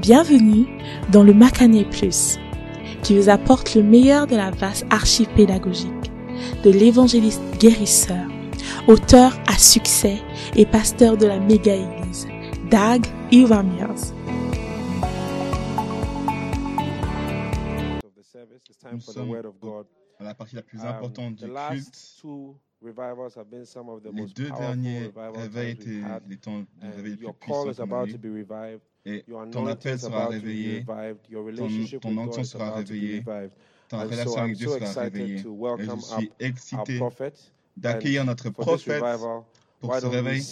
Bienvenue dans le Macané Plus, qui vous apporte le meilleur de la vaste archive pédagogique de l'évangéliste guérisseur, auteur à succès et pasteur de la méga-église, Dag Iwamiers. Nous sommes à la partie la plus importante du culte. Les deux derniers réveils étaient les temps de réveil les plus puissants. Et ton appel sera réveillé, ton, ton onction sera réveillée, ta relation avec Dieu sera réveillée. Et je suis excité d'accueillir notre prophète pour ce réveil.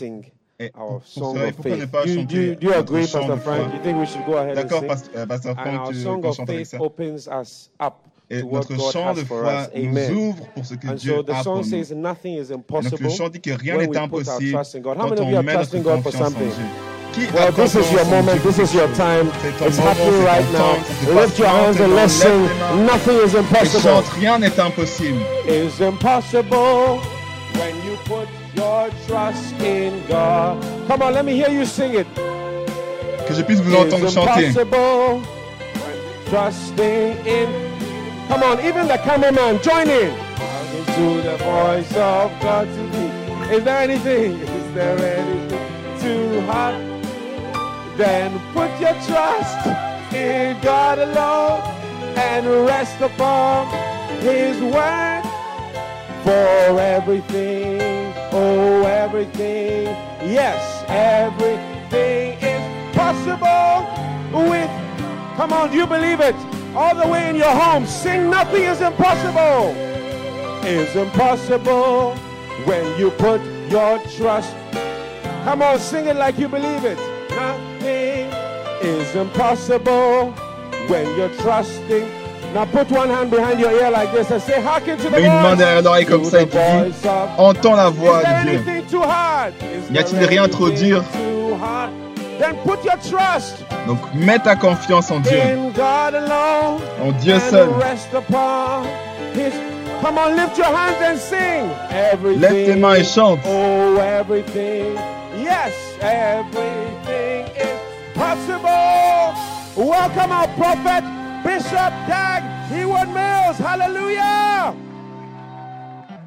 Et pour ce réveil, pourquoi ne pas chanter do you agree, chant de Frank? foi You think we should go ahead and D'accord? Pasteur, our tu song qu'on of chante avec faith ça? opens us up Et to what notre God chant has de for foi us. nous ouvre pour ce que And Dieu so the a song pour nous. says nothing is Et donc impossible le chant dit que rien when n'est we put our impossible trust in God. How quand many of on you are met notre trusting God for confiance en something? Dieu. Well, this is your moment. This is your time. It's happening right now. temps, c'est ton Lift your hands and let's sing. Nothing is impossible. rien n'est impossible. Is impossible when you put your trust in God. Come on, let me hear you sing it. Que je puisse vous entendre chanter. impossible trusting in. Come on, even the cameraman, join in. To the voice of God to me. Is there anything? Is there anything too hard? Then put your trust in God alone and rest upon His word for everything. Oh, everything. Yes, everything is possible with. Come on, you believe it? All the way in your home, sing nothing is impossible. Is impossible when you put your trust. Come on, sing it like you believe it. Nothing is impossible when you're trusting. Now put one hand behind your ear like this and say, hearken to the Mets une main derrière l'oreille comme ça et voice of entends la voix de Dieu. anything too hard? Is Y a-t-il rien trop dur? too hard? Then put your trust Donc mets ta confiance en Dieu, in God alone en Dieu seul. rest upon His. Come on, lift your hands and sing. Everything. Lève tes mains et chante. Yes, everything is possible. Welcome our prophet, Bishop Dag Heward Mills. Hallelujah.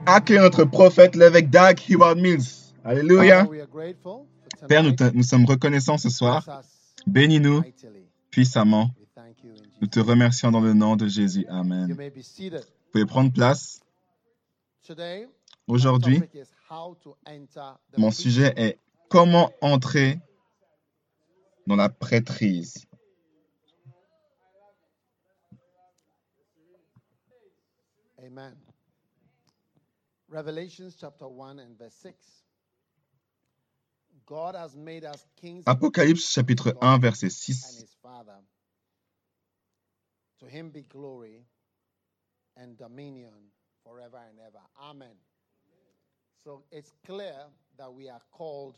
Accueille notre prophète, l'évêque Dag Heward Mills. Alléluia. Father, we are grateful for Père, nous, sommes reconnaissants ce soir. Bénis-nous puissamment. Nous te remercions dans le nom de Jésus. Amen. Vous pouvez prendre place. Aujourd'hui, mon sujet est comment entrer dans la prêtrise? Amen. Revelations chapter 1 and verse 6. God has made us kings Apocalypse chapitre 1 verset and 6. his Father. To him be glory and dominion forever and ever. Amen. So it's clear that we are called.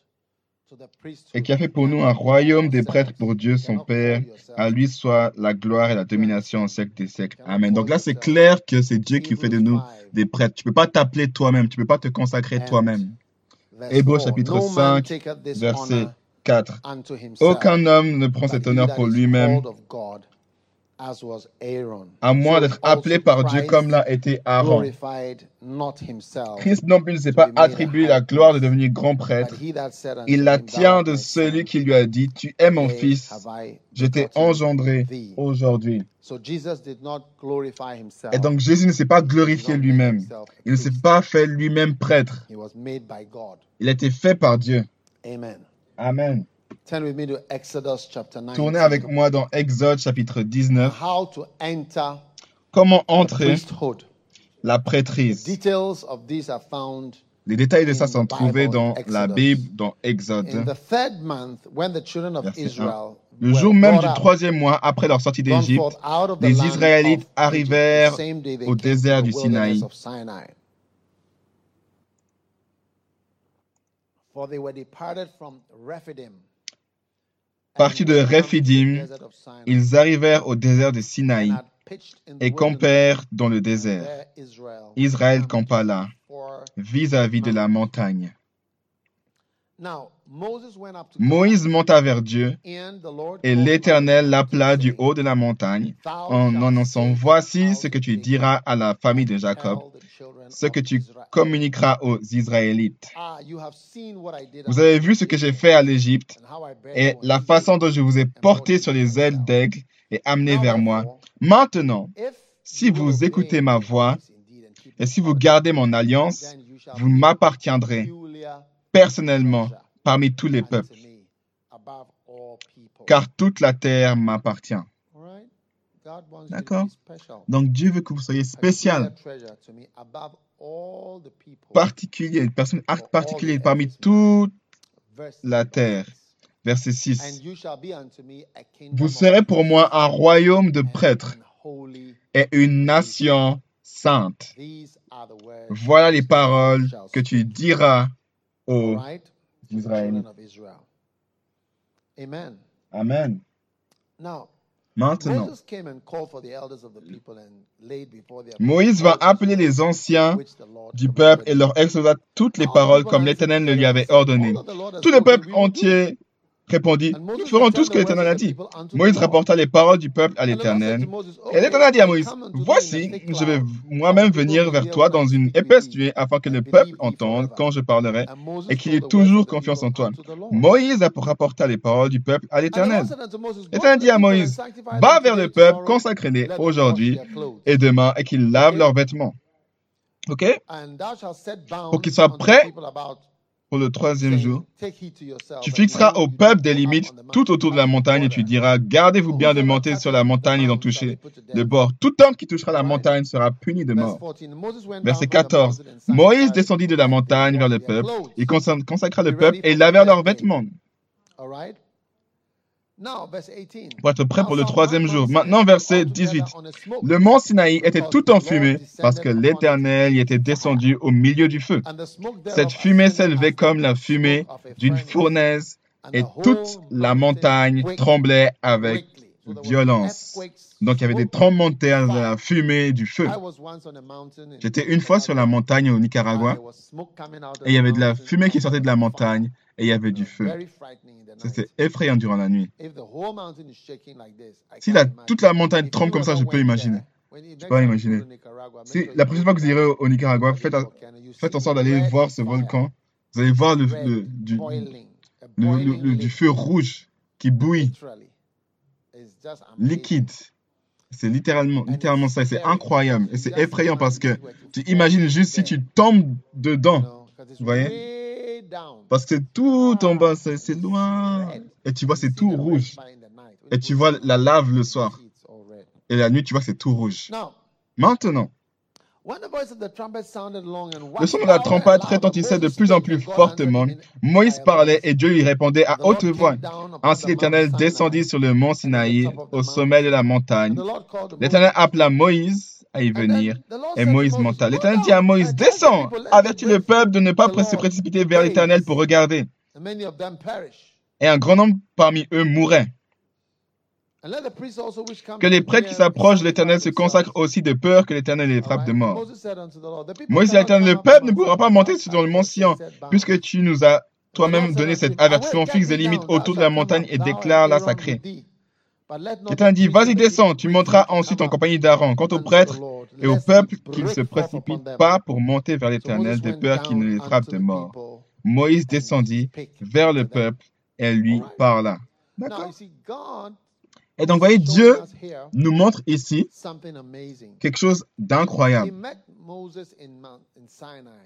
Et qui a fait pour nous un royaume des prêtres pour Dieu son Père. À lui soit la gloire et la domination au siècle des siècles. Amen. Donc là, c'est clair que c'est Dieu qui fait de nous des prêtres. Tu peux pas t'appeler toi-même. Tu peux pas te consacrer toi-même. Hébreux 4, chapitre no man 5, taketh this verset honor 4. unto himself, Aucun homme ne prend cet honneur pour lui-même, à moins d'être appelé par Dieu comme l'a été Aaron. Christ non plus ne s'est pas attribué la gloire de devenir grand prêtre. Il la tient de celui qui lui a dit, Tu es mon fils, je t'ai engendré aujourd'hui. So Jesus did not glorify himself. Et donc Jésus ne s'est pas glorifié lui-même. Il ne s'est pas fait lui-même prêtre. Il a été fait par Dieu. Amen. Amen. Turn with me to Exodus chapter 9. Tournez avec moi dans Exode chapitre 19. How to enter Comment entrer priesthood. la prêtrise. Details of these are found Les détails de ça in sont the trouvés dans Exodus. la Bible, dans Exode. the third month when the children of Verset un. Israel Le jour même du troisième mois après leur sortie d'Égypte, les Israélites arrivèrent au désert du Sinaï. For they were departed from Rephidim. Partis de Rephidim, Ils arrivèrent au désert de Sinaï et campèrent dans le désert. Israël campa là, vis-à-vis de la montagne. Moïse monta vers Dieu et l'Éternel l'appela du haut de la montagne en annonçant, Voici ce que tu diras à la famille de Jacob, ce que tu communiqueras aux Israélites. Ah, vous avez vu ce que j'ai fait à l'Égypte et la façon dont je vous ai porté sur les ailes d'aigle et amené vers moi. Maintenant, si vous écoutez ma voix et si vous gardez mon alliance, vous m'appartiendrez personnellement parmi tous les peuples, car toute la terre m'appartient. D'accord? Donc Dieu veut que vous soyez spécial, particulier, une personne particulière parmi toute la terre. Verset 6. Vous serez pour moi un royaume de prêtres et une nation sainte. Voilà les paroles que tu diras aux Israélites. Amen. Maintenant, Moïse va appeler les anciens du peuple et leur exposa toutes les paroles comme l'Éternel le lui avait ordonné. Tout le peuple entier répondit, nous ferons tout ce que l'Éternel a dit. Moïse rapporta les paroles du peuple à l'Éternel. Et l'Éternel dit à Moïse, voici, je vais moi-même venir vers toi dans une épaisse nuée afin que le peuple entende quand je parlerai et qu'il ait toujours confiance en toi. Moïse rapporta les paroles du peuple à l'Éternel. L'Éternel dit à Moïse, va vers le peuple, consacrez-les aujourd'hui et demain et qu'ils lavent leurs vêtements. OK? Pour qu'ils soient prêts pour le troisième jour. Tu fixeras au peuple des limites tout autour de la montagne et tu diras, gardez-vous bien de monter sur la montagne et d'en toucher le bord. Tout homme qui touchera la montagne sera puni de mort. Verset 14. Moïse descendit de la montagne vers le peuple. Il consacra le peuple et lavèrent leurs vêtements pour être prêt pour le troisième jour. Maintenant, verset 18. Le mont Sinaï était tout en fumée parce que l'Éternel y était descendu au milieu du feu. Cette fumée s'élevait comme la fumée d'une fournaise et toute la montagne tremblait avec violence. Donc il y avait des tremblements de terre, de la fumée, du feu. J'étais une fois sur la montagne au Nicaragua et il y avait de la fumée qui sortait de la montagne et il y avait du feu. C'était effrayant durant la nuit. Si la, toute la montagne tremble comme ça, je peux imaginer. Je peux imaginer. Si la prochaine fois que vous irez au, Nicaragua, faites, faites, en sorte d'aller voir ce volcan. Vous allez voir le, du, du feu rouge qui bouille, liquide. C'est littéralement, littéralement ça. C'est incroyable. Et c'est effrayant parce que tu imagines juste si tu tombes dedans. Vous voyez? Parce que tout en bas, c'est loin. Et tu vois, c'est tout rouge. Et tu vois la lave le soir. Et la nuit, tu vois, c'est tout rouge. Maintenant, le son de la trompette retentissait de plus en plus fortement. Moïse parlait et Dieu lui répondait à haute voix. Ainsi l'Éternel descendit sur le mont Sinaï, au sommet de la montagne. L'Éternel appela Moïse à y venir. Et Moïse monta. L'Éternel dit à Moïse, descends, avertis le peuple de ne pas se précipiter vers l'Éternel pour regarder. Et un grand nombre parmi eux mourrait. Que les prêtres qui s'approchent de l'Éternel se consacrent aussi de peur que l'Éternel les frappe de mort. Moïse dit à l'Éternel, le peuple ne pourra pas monter sur le mont Sion, puisque tu nous as toi-même donné cet avertissement fixe des limites autour de la montagne et déclare-la sacrée. L'Éternel dit, vas-y, descends, tu monteras ensuite en compagnie d'Aaron. Quant aux prêtres et au peuple, qu'ils ne se précipitent pas pour monter vers l'Éternel, de peur qu'il ne les frappe de mort. Moïse descendit vers le peuple et lui parla. D'accord Et donc, voyez, Dieu nous montre ici quelque chose d'incroyable.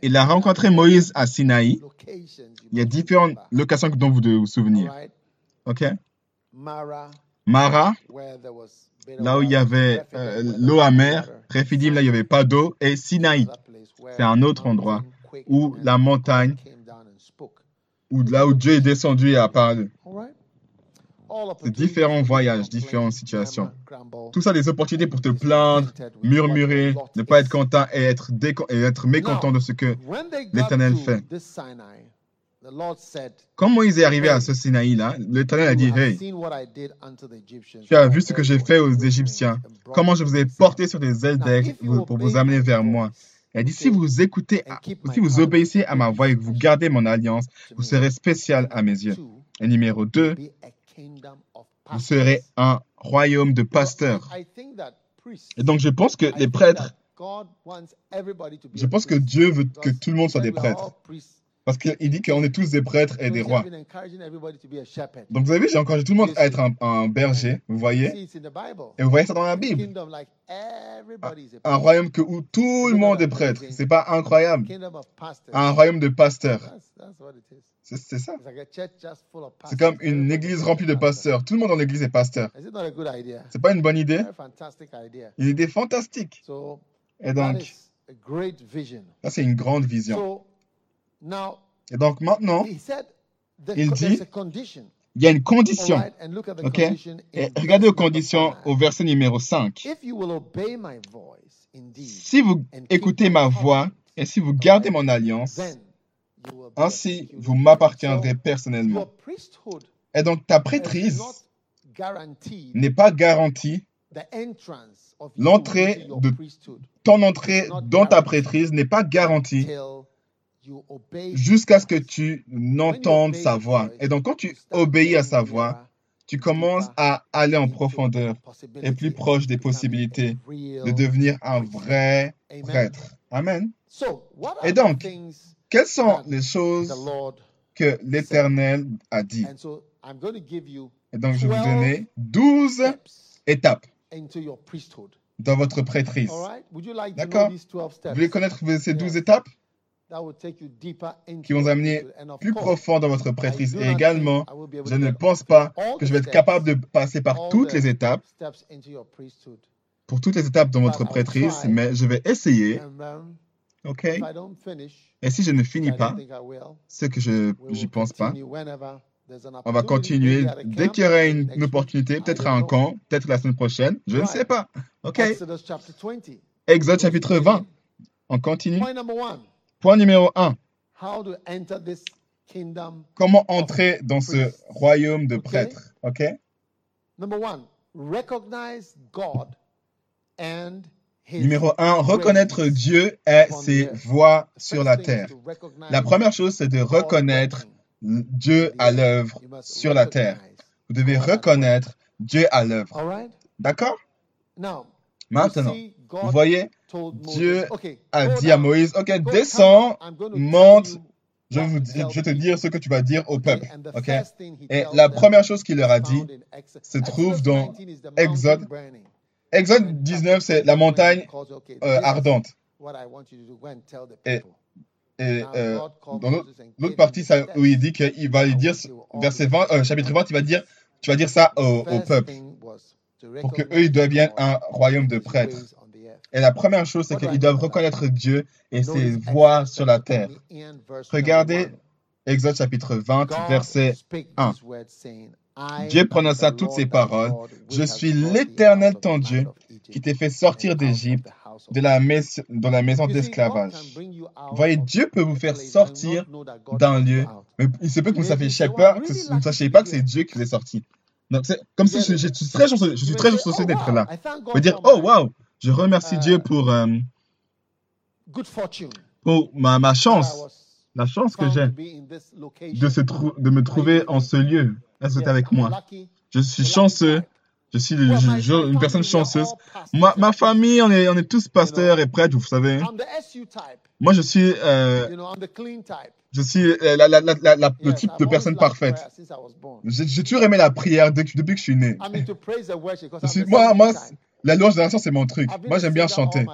Il a rencontré Moïse à Sinaï. Il y a différentes locations dont vous devez vous souvenir. OK? Mara, là où il y avait euh, l'eau amère, Rephidim, là il n'y avait pas d'eau, et Sinaï, c'est un autre endroit où la montagne, où là où Dieu est descendu et a parlé. Différents voyages, différentes situations. Tout ça, des opportunités pour te plaindre, murmurer, ne pas être content et être, et être mécontent de ce que l'Éternel fait. Quand Moïse est arrivé à ce Sinaï-là, l'Éternel a dit, Hey, tu as vu ce que j'ai fait aux Égyptiens, comment je vous ai porté sur des ailes d'aigle pour vous amener vers moi. Il a dit, si vous écoutez, si vous obéissez à ma voix et que vous gardez mon alliance, vous serez spécial à mes yeux. Et numéro 2, vous serez un royaume de pasteurs. Et donc je pense que les prêtres, je pense que Dieu veut que tout le monde soit des prêtres. Parce qu'il dit qu'on est tous des prêtres et des rois. Donc vous avez vu, j'ai encouragé tout le monde à être un, berger, vous voyez Et vous voyez ça dans la Bible. Un royaume que, où tout le monde est prêtre. C'est pas incroyable. Un royaume de pasteurs. C'est ça. C'est comme une église remplie de pasteurs. Tout le monde dans l'église est pasteur. C'est pas une bonne idée Une idée fantastique. Et donc, ça c'est une grande vision. Et donc maintenant, il dit, il y a une condition. OK? Et regardez aux conditions au verset numéro 5. Si vous écoutez ma voix et si vous gardez mon alliance, ainsi vous m'appartiendrez personnellement. Et donc ta prêtrise n'est pas garantie. L'entrée de ton entrée dans ta prêtrise n'est pas garantie jusqu'à ce que tu n'entendes sa voix. Et donc, quand tu obéis à sa voix, tu commences à aller en profondeur et plus proche des possibilités de devenir un vrai prêtre. Amen. Et donc, quelles sont les choses que l'Éternel a dit? Et donc, je vais vous donner 12 étapes dans votre prêtrise. D'accord? Vous voulez connaître ces 12 étapes? Qui vont amener plus profond dans votre prêtrise. Et également, je ne pense pas que je vais être capable de passer par toutes les étapes, pour toutes les étapes dans votre prêtrise, mais je vais essayer. OK? Et si je ne finis pas, ce que je n'y pense pas, on va continuer. Dès qu'il y aura une, opportunité, peut-être à un camp, peut-être la semaine prochaine, je ne sais pas. OK? Exode chapitre 20. On continue. Point numéro 1. Comment entrer dans ce royaume de prêtres? OK? Numéro 1, reconnaître Dieu et ses voies sur la terre. La première chose, c'est de reconnaître Dieu à l'œuvre sur la terre. Vous devez reconnaître Dieu à l'œuvre. D'accord? Maintenant, vous voyez, Dieu a dit à Moïse, OK, descends, monte, je vais, vous dire, je vais te dire ce que tu vas dire au peuple. OK? Et la première chose qu'il leur a dit se trouve dans Exode. Exode 19, c'est la montagne euh, ardente. Et, et euh, dans l'autre partie, ça, où il dit qu'il va lui dire, verset 20, euh, chapitre 20, il va dire, tu vas dire ça au, au peuple pour qu'eux, ils deviennent un royaume de prêtres. Et la première chose, c'est qu'ils doivent reconnaître Dieu et ses voies sur la terre. Regardez Exode chapitre 20, verset 1. Dieu prononça toutes ces paroles. Je suis l'Éternel ton Dieu qui t'ai fait sortir d'Égypte de la, dans la maison d'esclavage. Voyez, Dieu peut vous faire sortir d'un lieu, mais il se peut que vous ne sachiez pas, que vous ne sachiez pas que c'est Dieu qui vous est sorti. Donc, c'est comme si je, je, suis très chanceux, je suis très chanceux d'être là. Vous dire, oh, wow, je remercie Dieu pour, euh, pour ma, ma chance, la chance que j'ai de, se de me trouver en ce lieu. Est-ce que avec moi? Je suis chanceux. Je suis une personne chanceuse. Ma, ma famille, on est, on est tous pasteurs et prêtres, vous savez. Moi, je suis, euh, je suis euh, la, la, la, le type de personne parfaite. J'ai toujours aimé la prière depuis, depuis que je suis né. Je suis, moi, moi, la louange de c'est mon truc. Moi, j'aime bien chanter.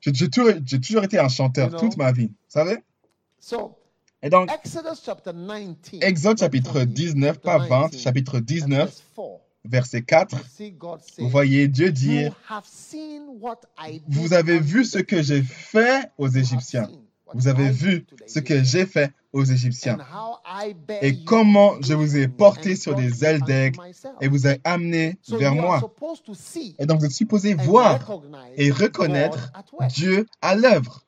J'ai toujours, toujours, été un chanteur toute ma vie. Vous savez? Et donc, Exode chapitre 19, pas 20, chapitre 19, verset 4, vous voyez Dieu dire, vous avez vu ce que j'ai fait aux Égyptiens. Vous avez vu ce que j'ai fait aux Égyptiens et comment je vous ai porté sur des ailes d'aigle et vous ai amené vers moi. Et donc vous êtes supposé voir et reconnaître Dieu à l'œuvre.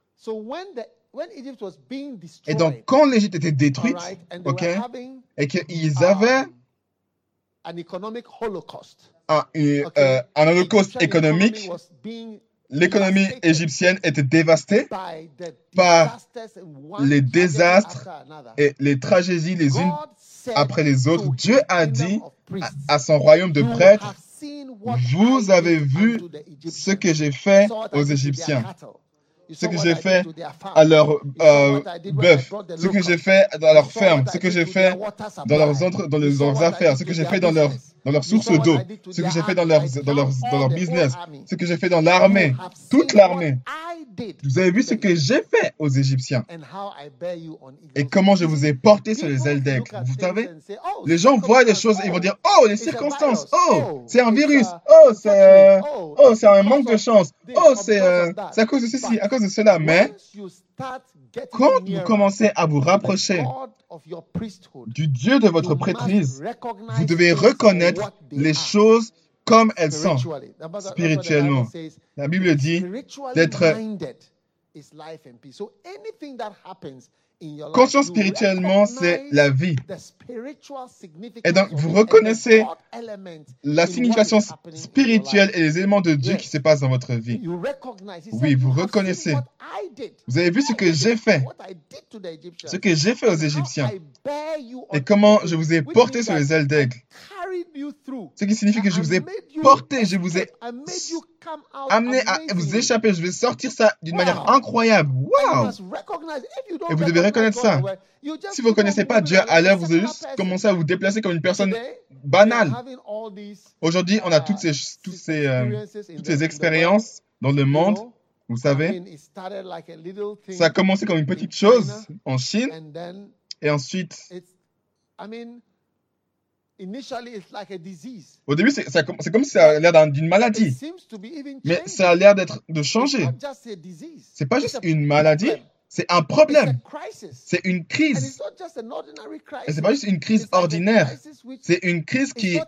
Et donc quand l'Égypte était détruite, ok, et qu'ils avaient un, euh, un holocauste économique l'économie égyptienne était dévastée par les désastres et les tragédies les unes après les autres. Dieu a dit à son royaume de prêtres, vous avez vu ce que j'ai fait aux Égyptiens ce que j'ai fait à leur euh, bœuf, ce que j'ai fait dans leur ferme, ce que j'ai fait dans leurs, entre, dans, leurs affaires, ce que j'ai fait dans leur, dans leurs sources d'eau, ce que j'ai fait dans leur, dans, leur, dans leur business, ce que j'ai fait dans l'armée, toute l'armée. Vous avez vu ce que j'ai fait aux Égyptiens. et comment je vous ai porté sur les ailes d'aigle. Vous savez, les gens voient des choses et ils vont dire, oh, les circonstances, oh, c'est un virus, oh, c'est oh, c'est un manque de chance, oh, c'est à cause de ceci, à cause de cela. Mais quand vous commencez à vous rapprocher du Dieu de votre prêtrise, vous devez reconnaître les choses comme elles sont spirituellement. La Bible dit d'être conscient spirituellement, c'est la vie. Et donc, vous reconnaissez la signification spirituelle et les éléments de Dieu qui se passent dans votre vie. Oui, vous reconnaissez. Vous avez vu ce que j'ai fait, ce que j'ai fait aux Égyptiens et comment je vous ai porté sur les ailes d'aigle. Ce qui signifie que je vous ai porté, je vous ai amené à vous échapper. Je vais sortir ça d'une manière incroyable. Wow! Et vous devez reconnaître ça. Si vous ne connaissez pas Dieu l'heure, vous allez juste commencer à vous déplacer comme une personne banale. Aujourd'hui, on a toutes ces, toutes ces, euh, toutes ces expériences dans le monde. Vous savez, ça a commencé comme une petite chose en Chine et ensuite, au début, c'est comme si ça a l'air d'une maladie. Mais ça a l'air d'être de changer. C'est pas juste une maladie, c'est un problème. C'est une crise. Et c'est pas juste une crise ordinaire. C'est une crise qui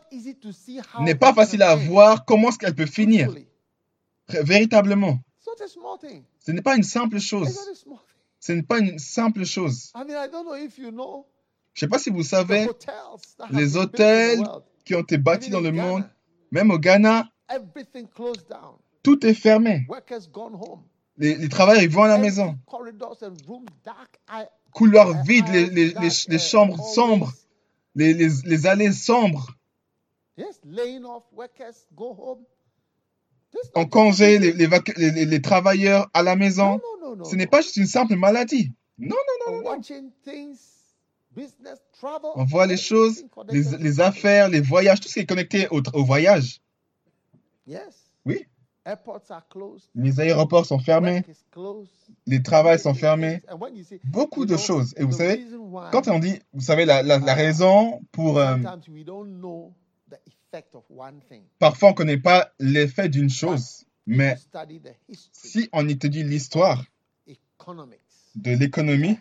n'est pas facile à voir comment est-ce qu'elle peut finir. Véritablement. Ce n'est pas une simple chose. Ce n'est pas une simple chose. Je ne sais pas si vous savez, les hôtels qui ont été bâtis dans le monde, même au Ghana, tout est fermé. Les, travailleurs, ils vont à la maison. Couloirs vides, les, les, chambres sombres, les, allées sombres. En congé, les, travailleurs à la maison. Ce n'est pas juste une simple maladie. Non, non, non, non. On voit les choses, les, affaires, les voyages, tout ce qui est connecté au, au voyage. Oui. Les aéroports sont fermés, les travails sont fermés, beaucoup de choses. Et vous savez, quand on dit, vous savez, la, la, raison pour... Euh, parfois, on ne connaît pas l'effet d'une chose, mais si on étudie l'histoire de l'économie,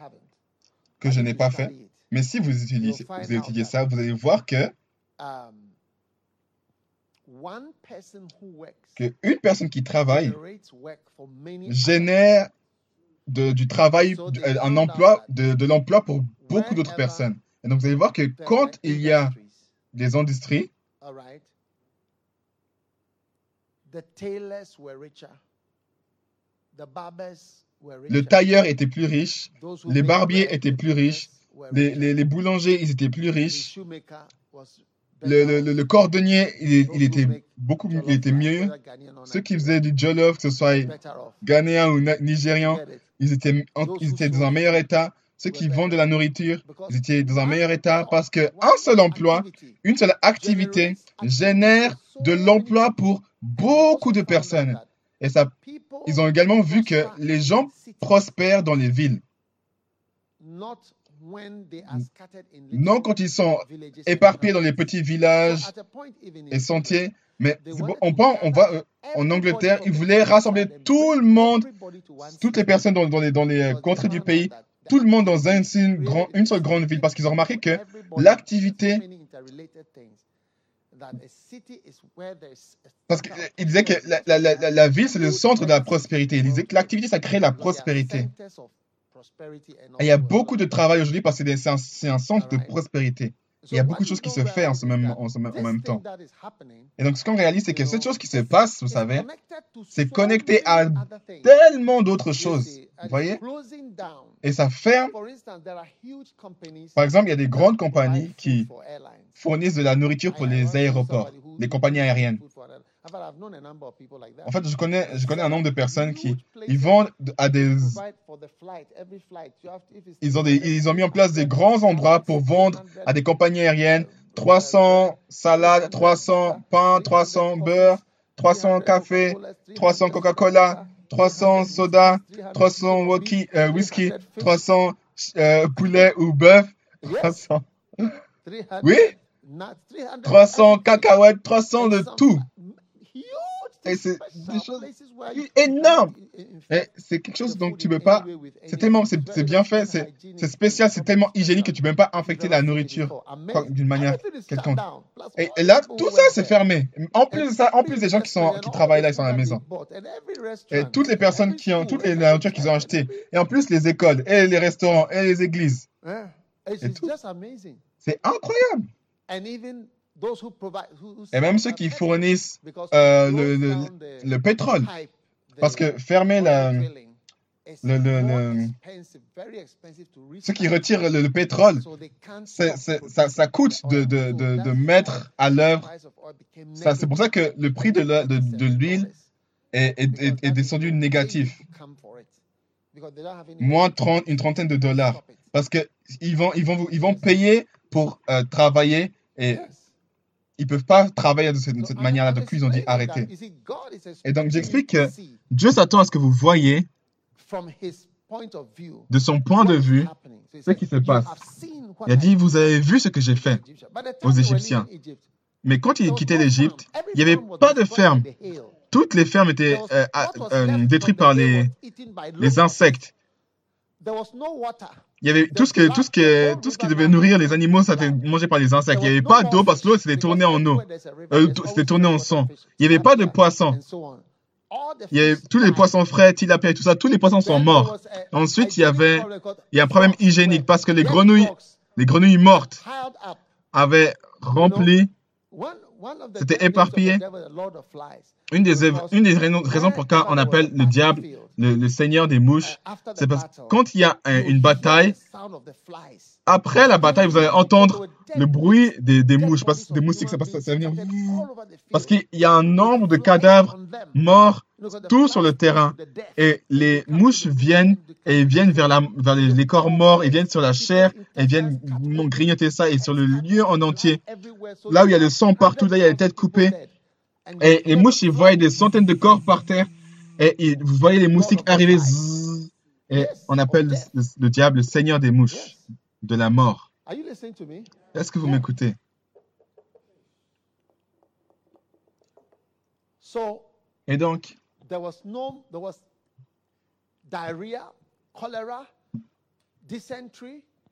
que je n'ai pas fait, mais si vous étudiez, vous étudiez ça, vous allez voir que um, qu'une personne qui travaille génère de, du travail, un emploi, de, de l'emploi pour beaucoup d'autres personnes. Et donc, vous allez voir que quand il y a des industries, le tailleur était plus riche, les barbiers étaient plus riches, les, les, les boulangers, ils étaient plus riches, le, le, le, cordonnier, il, il, était beaucoup il était mieux. Ceux qui faisaient du jollof, que ce soit ghanéen ou nigérian, ils étaient, ils étaient dans un meilleur état. Ceux qui vendent de la nourriture, ils étaient dans un meilleur état parce qu'un seul emploi, une seule activité génère de l'emploi pour beaucoup de personnes. Et ça, ils ont également vu que les gens prospèrent dans les villes. Non quand ils sont éparpillés dans les petits villages et sentiers, mais on, prend, on va euh, en Angleterre, ils voulaient rassembler tout le monde, toutes les personnes dans, les, dans les contrées du pays, tout le monde dans une, une seule grande ville, parce qu'ils ont remarqué que l'activité parce qu'il disait que la, la, la ville, c'est le centre de la prospérité. Il disait que l'activité, ça crée la prospérité il y a beaucoup de travail aujourd'hui parce que c'est un, centre de prospérité. il y a beaucoup de choses qui se font en, ce même, en, ce même, en même temps. Et donc, ce qu'on réalise, c'est que cette chose qui se passe, vous savez, c'est connecté à tellement d'autres choses. Vous voyez? Et ça ferme. Par exemple, il y a des grandes compagnies qui fournissent de la nourriture pour les aéroports, les compagnies aériennes. En fait, je connais, je connais un nombre de personnes qui ils vont à des... Ils ont, des, ils ont mis en place des grands endroits pour vendre à des compagnies aériennes. 300 salades, 300 pains, 300 beurre, 300 café, 300 Coca-Cola, 300 soda, 300 whisky, 300 euh, poulet ou bœuf, 300... Oui. 300 cacahuètes, 300 de tout. Et c'est des choses énormes. c'est quelque chose dont tu ne peux pas. C'est tellement, c'est bien fait, c'est spécial, c'est tellement hygiénique que tu ne peux même pas infecter la nourriture d'une manière quelconque. Et, là, tout ça, c'est fermé. En plus ça, en plus des gens qui, sont, qui travaillent là, ils sont à la maison. Et toutes les personnes qui ont, toutes les nourritures qu'ils ont achetées. Et en plus, les écoles, et les restaurants, et les églises. C'est incroyable. Et même ceux qui fournissent euh, le, le, le, pétrole. Parce que fermer la, le, le, ceux qui retirent le, pétrole, ça, ça, coûte de, de, de, de mettre à l'œuvre. C'est pour ça que le prix de l'huile est, est, est, descendu négatif. Moins 30, une trentaine de dollars. Parce qu'ils vont, ils vont, ils vont payer pour euh, travailler et ils ne peuvent pas travailler de cette, manière-là. Donc, ils ont dit arrêtez. Et donc, j'explique que Dieu s'attend à ce que vous voyez de son point de vue ce qui se passe. Il a dit, vous avez vu ce que j'ai fait aux Égyptiens. Mais quand ils quittaient l'Égypte, il n'y avait pas de ferme. Toutes les fermes étaient euh, euh, détruites par les, les insectes. Il y avait tout ce, que, tout, ce que, tout ce qui devait nourrir les animaux, ça était mangé par les insectes. Il n'y avait pas d'eau parce que l'eau s'était tournée en eau. Euh, c'était tourné en sang. Il n'y avait pas de poissons. Il y avait tous les poissons frais, tilapia et tout ça, tous les poissons sont morts. Ensuite, il y avait il y a un problème hygiénique parce que les grenouilles, les grenouilles mortes avaient rempli, c'était éparpillé. Une des, une des raisons pour lesquelles on appelle le diable le, Seigneur des mouches, c'est parce que quand il y a une bataille, après la bataille, vous allez entendre le bruit des, des mouches, parce, des moustiques, ça, ça, venir. Parce qu'il y a un nombre de cadavres morts tout sur le terrain. Et les mouches viennent et viennent vers, la, vers les, corps morts, et viennent sur la chair, et viennent grignoter ça, et sur le lieu en entier. Là où il y a le sang partout, là il y a les têtes coupées. Et les mouches, ils voient des centaines de corps par terre. Et, vous voyez les moustiques arriver. et on appelle le, diable le seigneur des mouches, de la mort. Est-ce que vous m'écoutez? Et donc,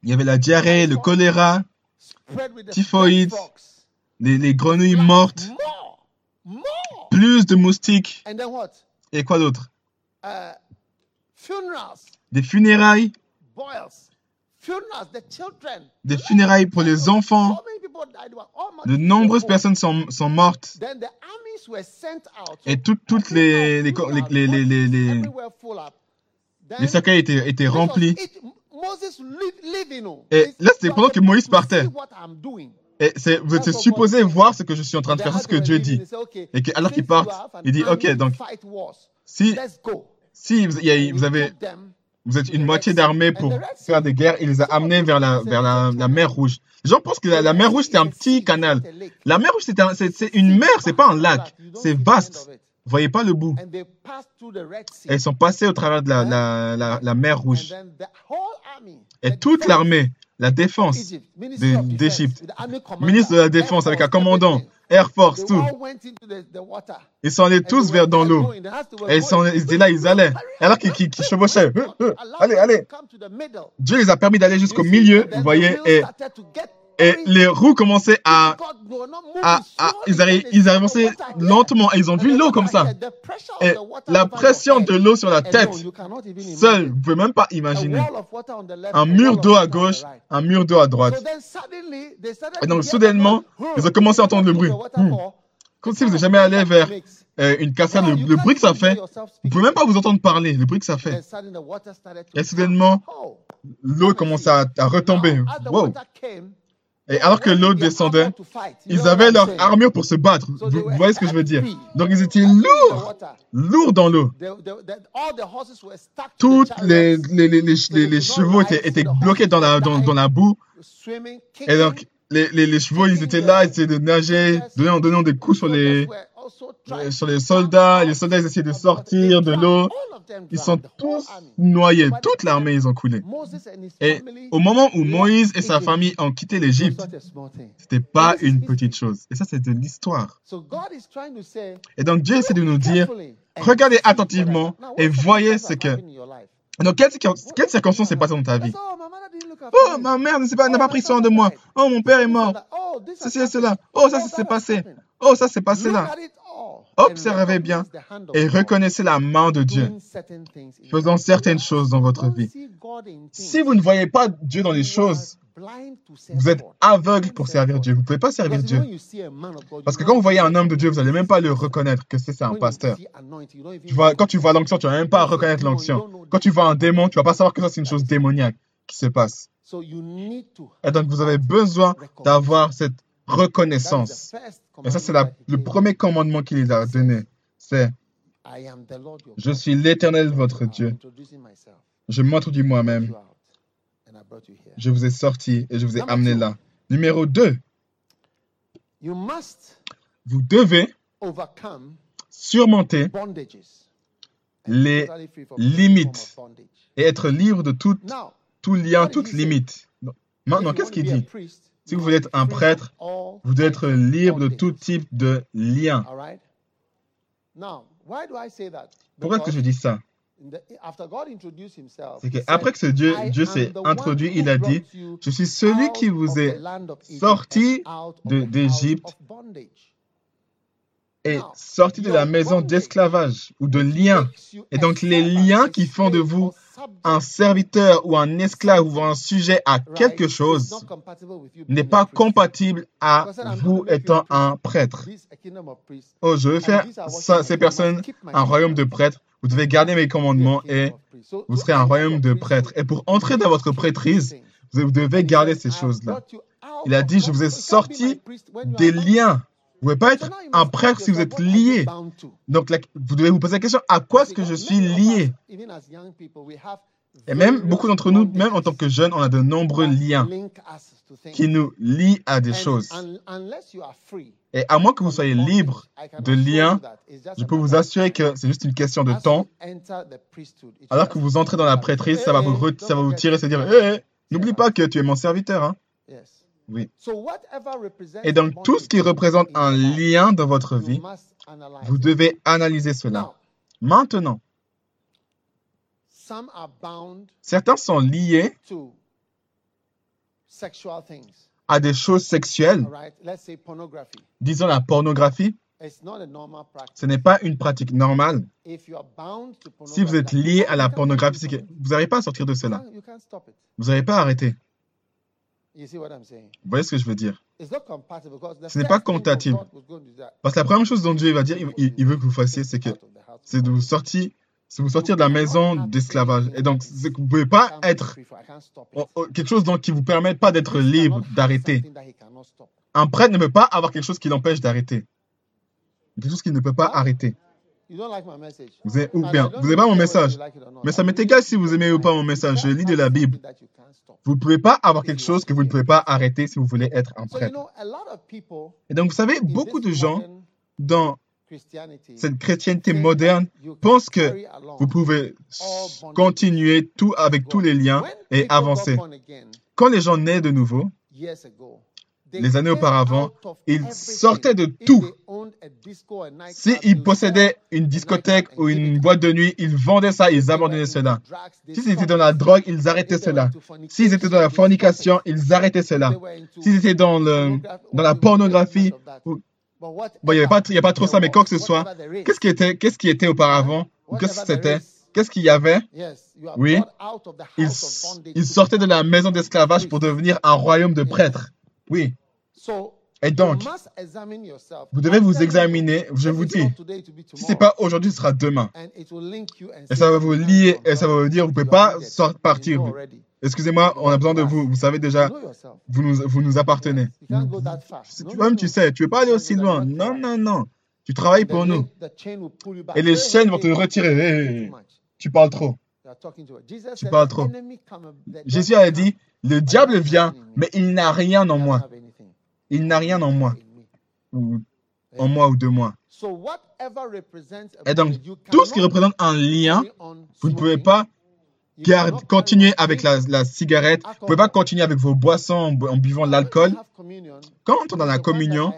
il y avait la diarrhée, le choléra, typhoïde, les, les grenouilles mortes, plus de moustiques. Et quoi d'autre? Uh, Des funérailles? Des funérailles pour les enfants. De nombreuses personnes sont, sont mortes. Et toutes, toutes les, les, les, les, les, étaient, étaient remplis. Et là, c'est pendant que Moïse partait. Et vous êtes supposé voir ce que je suis en train de faire, ce que Dieu dit. Et que, alors qu'il part, il dit, OK, donc, si, si vous, vous avez, vous êtes une moitié d'armée pour faire des guerres, il les a amenés vers la, vers la, la mer Rouge. Les gens pensent que la, mer Rouge, c'est un petit canal. La mer Rouge, c'est, c'est une mer, c'est pas un lac. C'est vaste. Vous voyez pas le bout. Et ils sont passés au travers de la, la mer Rouge. Et toute l'armée, la défense d'Égypte, ministre de la Défense avec un commandant, Air Force, tout. Ils sont allés tous vers dans l'eau. Et ils, sont, ils étaient là, ils allaient. Alors qu'ils qu chevauchaient. Allez, allez. Dieu les a permis d'aller jusqu'au milieu, vous voyez, et Et les roues commençaient à, à, ils, arrivaient, ils avançaient lentement et ils ont vu l'eau comme ça. Et la pression de l'eau sur la tête, seul, vous pouvez même pas imaginer. Un mur d'eau à gauche, un mur d'eau à droite. Et donc, soudainement, ils ont commencé à entendre le bruit. Hmm. Comme si vous n'êtes jamais allé vers euh, une cascade, le, bruit que ça fait, vous pouvez même pas vous entendre parler, le bruit que ça fait. Et soudainement, l'eau commence à, à retomber. Wow. Et alors que l'eau descendait, ils avaient leur armure pour se battre. Vous, voyez ce que je veux dire? Donc ils étaient lourds, lourds dans l'eau. Tous les, les, les, les, chevaux étaient, étaient bloqués dans la, dans, dans la boue. Et donc les, les, chevaux, ils étaient là, ils essayaient de nager, donnant, donnant des coups sur les, sur les soldats. Les soldats, ils essayaient de sortir de l'eau. Ils sont tous noyés. Toute l'armée, ils ont coulé. Et au moment où Moïse et sa famille ont quitté l'Égypte, c'était pas une petite chose. Et ça, c'est de l'histoire. Et donc, Dieu essaie de nous dire, regardez attentivement et voyez ce que... Donc, quelle, quelle circonstance s'est passée dans ta vie? Oh, ma mère n'a pas pris soin de moi. Oh, mon père est mort. Ceci et cela. Oh, ça, s'est passé. Oh, ça s'est passé là. Observez bien et reconnaissez la main de Dieu faisant certaines choses dans votre vie. Si vous ne voyez pas Dieu dans les choses, vous êtes aveugle pour servir Dieu. Vous ne pouvez pas servir Dieu. Parce que quand vous voyez un homme de Dieu, vous n'allez même pas le reconnaître que c'est un pasteur. quand tu vois l'onction, tu ne vas même pas reconnaître l'onction. Quand tu vois un démon, tu ne vas pas savoir que ça c'est une chose démoniaque qui se passe. Et donc vous avez besoin d'avoir cette reconnaissance. Et ça, c'est le premier commandement qu'il a donné. C'est Je suis l'Éternel, votre Dieu. Je m'introduis moi-même. Je vous ai sorti et je vous ai amené là. Numéro 2. Vous devez surmonter les limites et être libre de tout, tout lien, toute limite. Maintenant, qu'est-ce qu'il dit? Si vous voulez être un prêtre, vous devez être libre de tout type de lien. Pourquoi est-ce que je dis ça? C'est qu'après que ce Dieu, Dieu s'est introduit, il a dit, je suis celui qui vous est sorti d'Égypte et sorti de la maison d'esclavage ou de lien. Et donc les liens qui font de vous un serviteur ou un esclave ou un sujet à quelque chose n'est pas compatible à vous étant un prêtre. Oh, je veux faire ces personnes un royaume de prêtres. Vous devez garder mes commandements et vous serez un royaume de prêtres. Et pour entrer dans votre prêtrise, vous devez garder ces choses-là. Il a dit, je vous ai sorti des liens. Vous ne pouvez pas être un prêtre si vous êtes lié. Donc, vous devez vous poser la question, à quoi est-ce que je suis lié? Et même beaucoup d'entre nous, même en tant que jeunes, on a de nombreux liens qui nous lient à des choses. Et à moins que vous soyez libre de liens, je peux vous assurer que c'est juste une question de temps. Alors que vous entrez dans la prêtrise, ça va vous, ça va vous tirer, c'est dire, n'oublie pas que tu es mon serviteur. Hein. Oui. Et donc, tout ce qui représente un lien dans votre vie, vous devez analyser cela. Maintenant, certains sont liés à des choses sexuelles. Disons la pornographie. Ce n'est pas une pratique normale. Si vous êtes lié à la pornographie, vous n'arrivez pas à sortir de cela. Vous n'arrivez pas à arrêter. Vous voyez ce que je veux dire? Ce n'est pas compatible. Parce que la première chose dont Dieu va dire, il, veut que vous fassiez, c'est que c'est de vous sortir, vous sortir de la maison d'esclavage. Et donc, vous ne pouvez pas être quelque chose qui ne vous permet pas d'être libre, d'arrêter. Un prêtre ne peut pas avoir quelque chose qui l'empêche d'arrêter. Quelque chose qu'il ne peut pas arrêter. Vous n'aimez vous pas mon message. Mais ça m'est égal si vous aimez ou pas mon message. Je lis de la Bible. Vous ne pouvez pas avoir quelque chose que vous ne pouvez pas arrêter si vous voulez être un prêtre. Et donc, vous savez, beaucoup de gens dans cette chrétienté moderne pensent que vous pouvez continuer tout avec tous les liens et avancer. Quand les gens naissent de nouveau, les années auparavant, ils sortaient de tout. S'ils possédaient une discothèque ou une boîte de nuit, ils vendaient ça, ils abandonnaient cela. S'ils étaient dans la drogue, ils arrêtaient cela. S'ils étaient dans la fornication, ils arrêtaient cela. S'ils étaient dans, le, dans la pornographie, bon, il n'y a, pas, a pas trop ça, mais quoi que ce soit, qu'est-ce qui était, qu'est-ce qui était auparavant? Qu'est-ce que c'était? Qu'est-ce qu'il y avait? Oui, ils, ils sortaient de la maison d'esclavage pour devenir un royaume de prêtres. Oui. Et donc, vous devez vous examiner, je vous dis, si ce n'est pas aujourd'hui, ce sera demain. Et ça va vous lier, et ça va vous dire, vous ne pouvez pas sortir, partir. Excusez-moi, on a besoin de vous. Vous savez déjà, vous nous, vous nous appartenez. Toi-même, tu sais, tu ne veux pas aller aussi loin. Non, non, non. Tu travailles pour nous. Et les chaînes vont te retirer. tu parles trop. Tu parles trop. Jésus a dit, le diable vient, mais il n'a rien en moi. Il n'a rien en moi. Ou en moi ou de moi. Et donc, tout ce qui représente un lien, vous ne pouvez pas continuer avec la, cigarette, vous ne pouvez pas continuer avec vos boissons en, buvant de l'alcool. Quand on est dans la communion,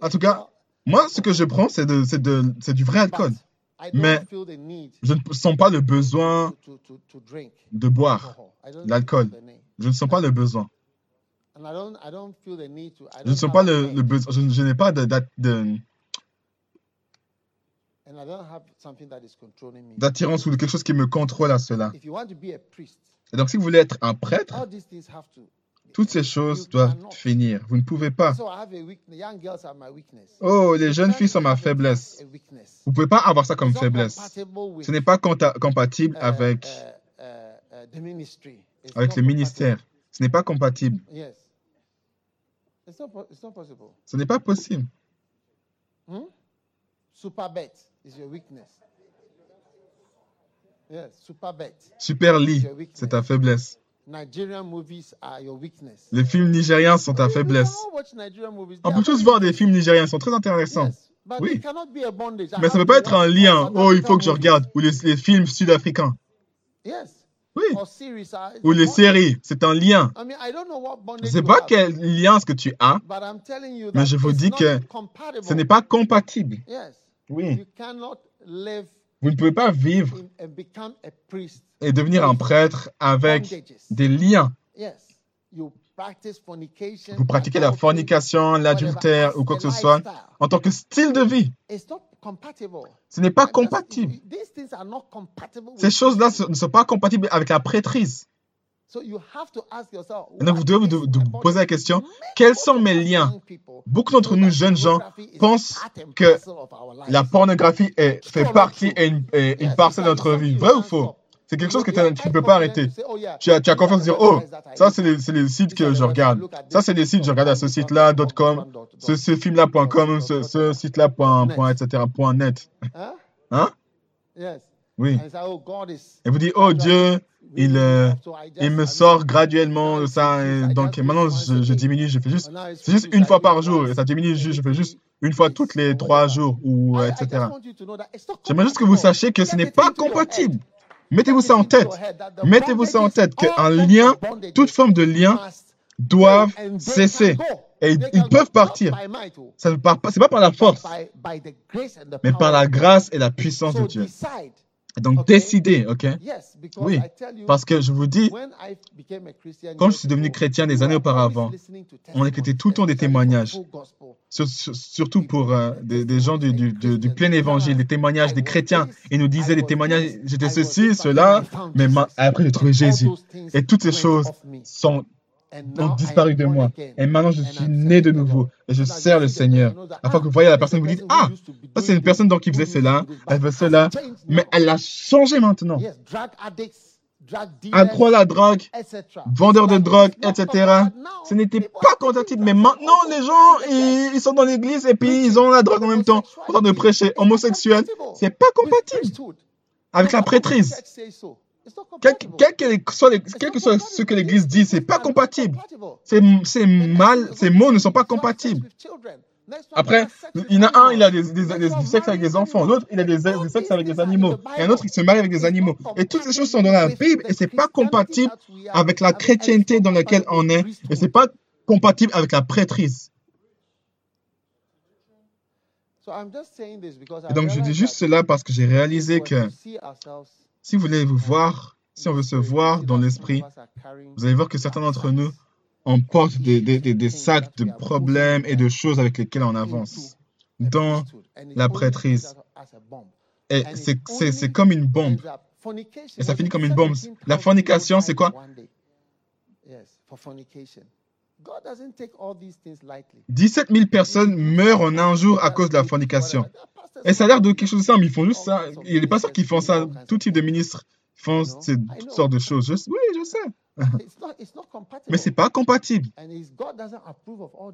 en tout cas, moi, ce que je prends, c'est du vrai alcool. Mais je ne sens pas le besoin de boire l'alcool. Je ne sens pas le besoin. Je ne sens pas le, besoin, je, n'ai pas de, d'attirance ou de quelque chose qui me contrôle à cela. Et donc, si vous voulez être un prêtre, toutes ces choses doivent finir. Vous ne pouvez pas. Oh, les jeunes filles sont ma faiblesse. Vous ne pouvez pas avoir ça comme faiblesse. Ce n'est pas compatible uh, avec, uh, uh, avec le ministère. Ce n'est pas compatible. Ce n'est pas possible. Hmm? Super lit, c'est ta faiblesse. Les films nigériens sont ta faiblesse. On peut tous voir des films nigériens, ils sont très intéressants. Oui. Mais ça ne peut pas être un lien. Oh, il faut que je regarde. Ou les, les films sud-africains. Oui. Ou les séries, c'est un lien. Je ne sais pas quel lien ce que tu as, mais je vous dis que ce n'est pas compatible. Oui. Vous ne pouvez pas vivre et devenir un prêtre avec des liens. Vous pratiquez la fornication, l'adultère ou quoi que ce soit en tant que style de vie. Ce n'est pas compatible. Ces choses-là ne sont pas compatibles avec la prêtrise. donc, vous devez vous, poser la question, quels sont mes liens? Beaucoup d'entre nous, jeunes gens, pensent que la pornographie est, fait partie et une, une parcelle de notre vie. Vrai ou faux? C'est quelque chose que tu ne peux pas arrêter. Tu as, tu as confiance de dire, oh, ça, c'est les, les, sites que je regarde. Ça, c'est les sites, je regarde à ce site-là, .com, ce, ce film-là.com, ce, ce site-là, etc., .net. Hein? Oui. Et vous dites, oh Dieu, il, euh, il me sort graduellement de ça. donc maintenant, je, je, diminue, je fais juste, c'est juste une fois par jour. Et ça diminue, je fais juste une fois toutes les trois jours, ou etc. J'aimerais juste que vous sachiez que ce n'est pas compatible. Mettez-vous ça en tête. Mettez-vous ça en tête qu'un lien, toute forme de lien, doivent cesser. Et ils peuvent partir. Ce n'est pas, pas par la force, mais par la grâce et la puissance de Dieu. Donc, décidez, OK? Oui, parce que je vous dis, quand je suis devenu chrétien des années auparavant, on écoutait tout le temps des témoignages, surtout pour euh, des, gens du, du, plein évangile, des témoignages des chrétiens. Ils nous disaient des témoignages, j'étais ceci, cela, mais après j'ai trouvé Jésus. Et toutes ces choses sont ont disparu de moi. Et maintenant, je suis né de nouveau. et je sers le Seigneur. Afin que vous voyez la personne, vous dites, ah, ça c'est une personne donc qui faisait cela, elle veut cela, mais elle a changé maintenant. Accro à la drogue, vendeur de drogue, etc. Ce n'était pas compatible, mais maintenant les gens, ils, sont dans l'église et puis ils ont la drogue en même temps, en train de prêcher. Homosexuel, c'est pas compatible. avec la prêtrise. Quel, que soit, que soit ce que l'Église dit, c'est pas compatible. Mal, ces mots ne sont pas compatibles. Après, il y en a un, il a des, du sexe avec des enfants, l'autre, il a des, du sexe avec des animaux, et un autre, il se marie avec des animaux. Et toutes ces choses sont dans la Bible, et c'est pas compatible avec la chrétienté dans laquelle on est, et c'est pas compatible avec la prêtrise. Et donc je dis juste cela parce que j'ai réalisé que si vous voulez vous voir, si on veut se voir dans l'esprit, vous allez voir que certains d'entre nous on porte des, des, des, sacs de problèmes et de choses avec lesquelles on avance dans la prêtrise. Et c'est comme une bombe. Et ça finit comme une bombe. La fornication, c'est quoi? 17 000 personnes meurent en un jour à cause de la fornication. Et ça a l'air de quelque chose de simple. Ils font juste ça. Il y a des pasteurs qui font ça. Tout type de ministres font toutes sortes de choses. oui, je sais. Mais ce n'est pas compatible.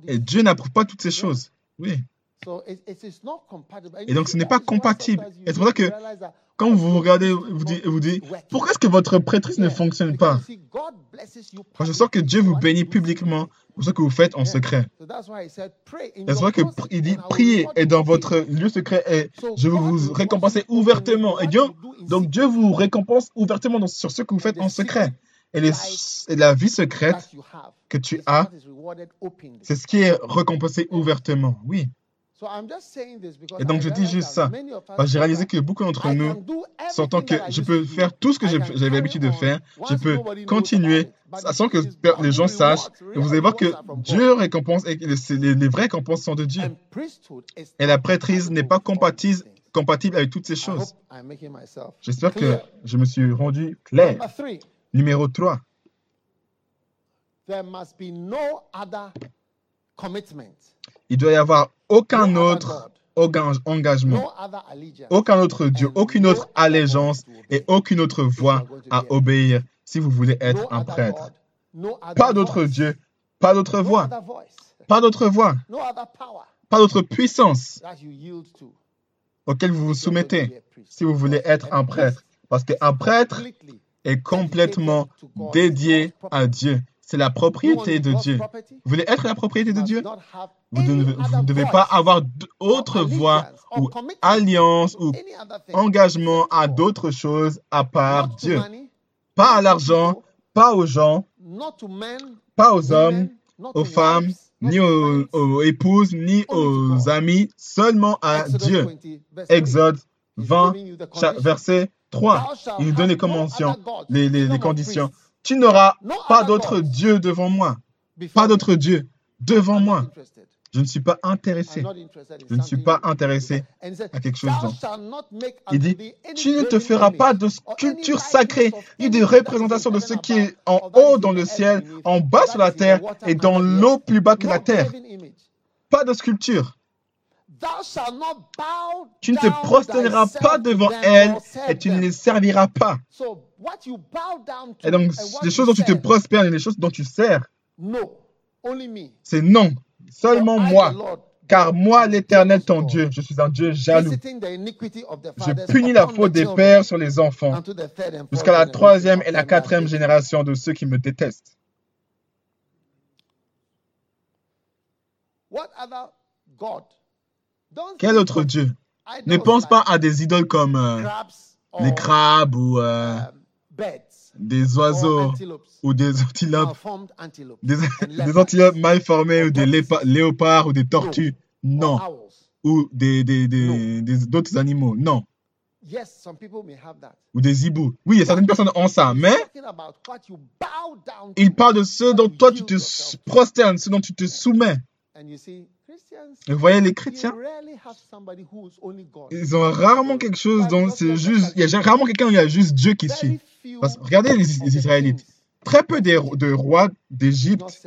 Et Dieu n'approuve pas toutes ces choses. Oui. Et donc, ce n'est pas compatible. Et c'est pour ça que quand vous regardez, vous dites, vous dites pourquoi est-ce que votre prêtrise ne fonctionne pas? Je sens que Dieu vous bénit publiquement pour ce que vous faites en secret. Et c'est vrai qu'il dit, priez et dans votre lieu secret et je vais vous récompenser ouvertement. Et Dieu, donc Dieu vous récompense ouvertement sur ce que vous faites en secret. Et, et la vie secrète que tu as, c'est ce qui est récompensé ouvertement. Oui. Et donc je dis juste ça. J'ai réalisé que beaucoup d'entre nous sentant que je peux faire tout ce que j'avais l'habitude de faire, je peux continuer sans que les gens sachent. Et vous allez voir que Dieu récompense et les, les vraies récompenses sont de Dieu. Et la prêtrise n'est pas compatible, compatible avec toutes ces choses. J'espère que je me suis rendu clair. Numéro 3. Il doit y avoir aucun autre engagement, aucun autre Dieu, aucune autre allégeance et aucune autre voie à obéir si vous voulez être un prêtre. Pas d'autre Dieu, pas d'autre voie, pas d'autre voie, pas d'autre puissance auquel vous vous soumettez si vous voulez être un prêtre. Parce qu'un prêtre est complètement dédié à Dieu. C'est la propriété de Dieu. Vous voulez être la propriété de Dieu? Vous ne devez pas avoir d'autre voie ou alliance ou engagement à d'autres choses à part Dieu. Pas à l'argent, pas aux gens, pas aux hommes, aux femmes, ni aux, aux, épouses, ni aux amis, seulement à Dieu. Exode 20, verset 3. Il nous donne les, conventions, les, les, les conditions. Tu n'auras pas d'autre Dieu devant moi. Pas d'autre Dieu devant moi. Je ne suis pas intéressé. Je ne suis pas intéressé à quelque chose d'autre. Il dit, tu ne te feras pas de sculpture sacrée, ni de représentation de ce qui est en haut dans le ciel, en bas sur la terre et dans l'eau plus bas que la terre. Pas de sculpture. Tu ne te prosterneras pas devant elle et tu ne les serviras pas. Et donc, les choses dont tu te prospères et les choses dont tu sers, c'est non, seulement moi. Car moi, l'Éternel, ton Dieu, je suis un Dieu jaloux. Je punis la faute des pères sur les enfants jusqu'à la troisième et la quatrième génération de ceux qui me détestent. Quel autre Dieu? Ne pense pas à des idoles comme euh, les crabes ou euh, um, des oiseaux ou des antilopes, des, des antilopes mal formées ou des léopards ou des tortues? Non. Ou des, d'autres animaux? Non. Ou des hiboux. Oui, il y a certaines personnes ont ça, mais il parle de ce dont toi tu te prosternes, ce dont tu te soumets. Vous voyez, les chrétiens, ils ont rarement quelque chose dont c'est juste. Il y a rarement quelqu'un où il y a juste Dieu qui suit. regardez les, Israélites. Très peu de, rois d'Égypte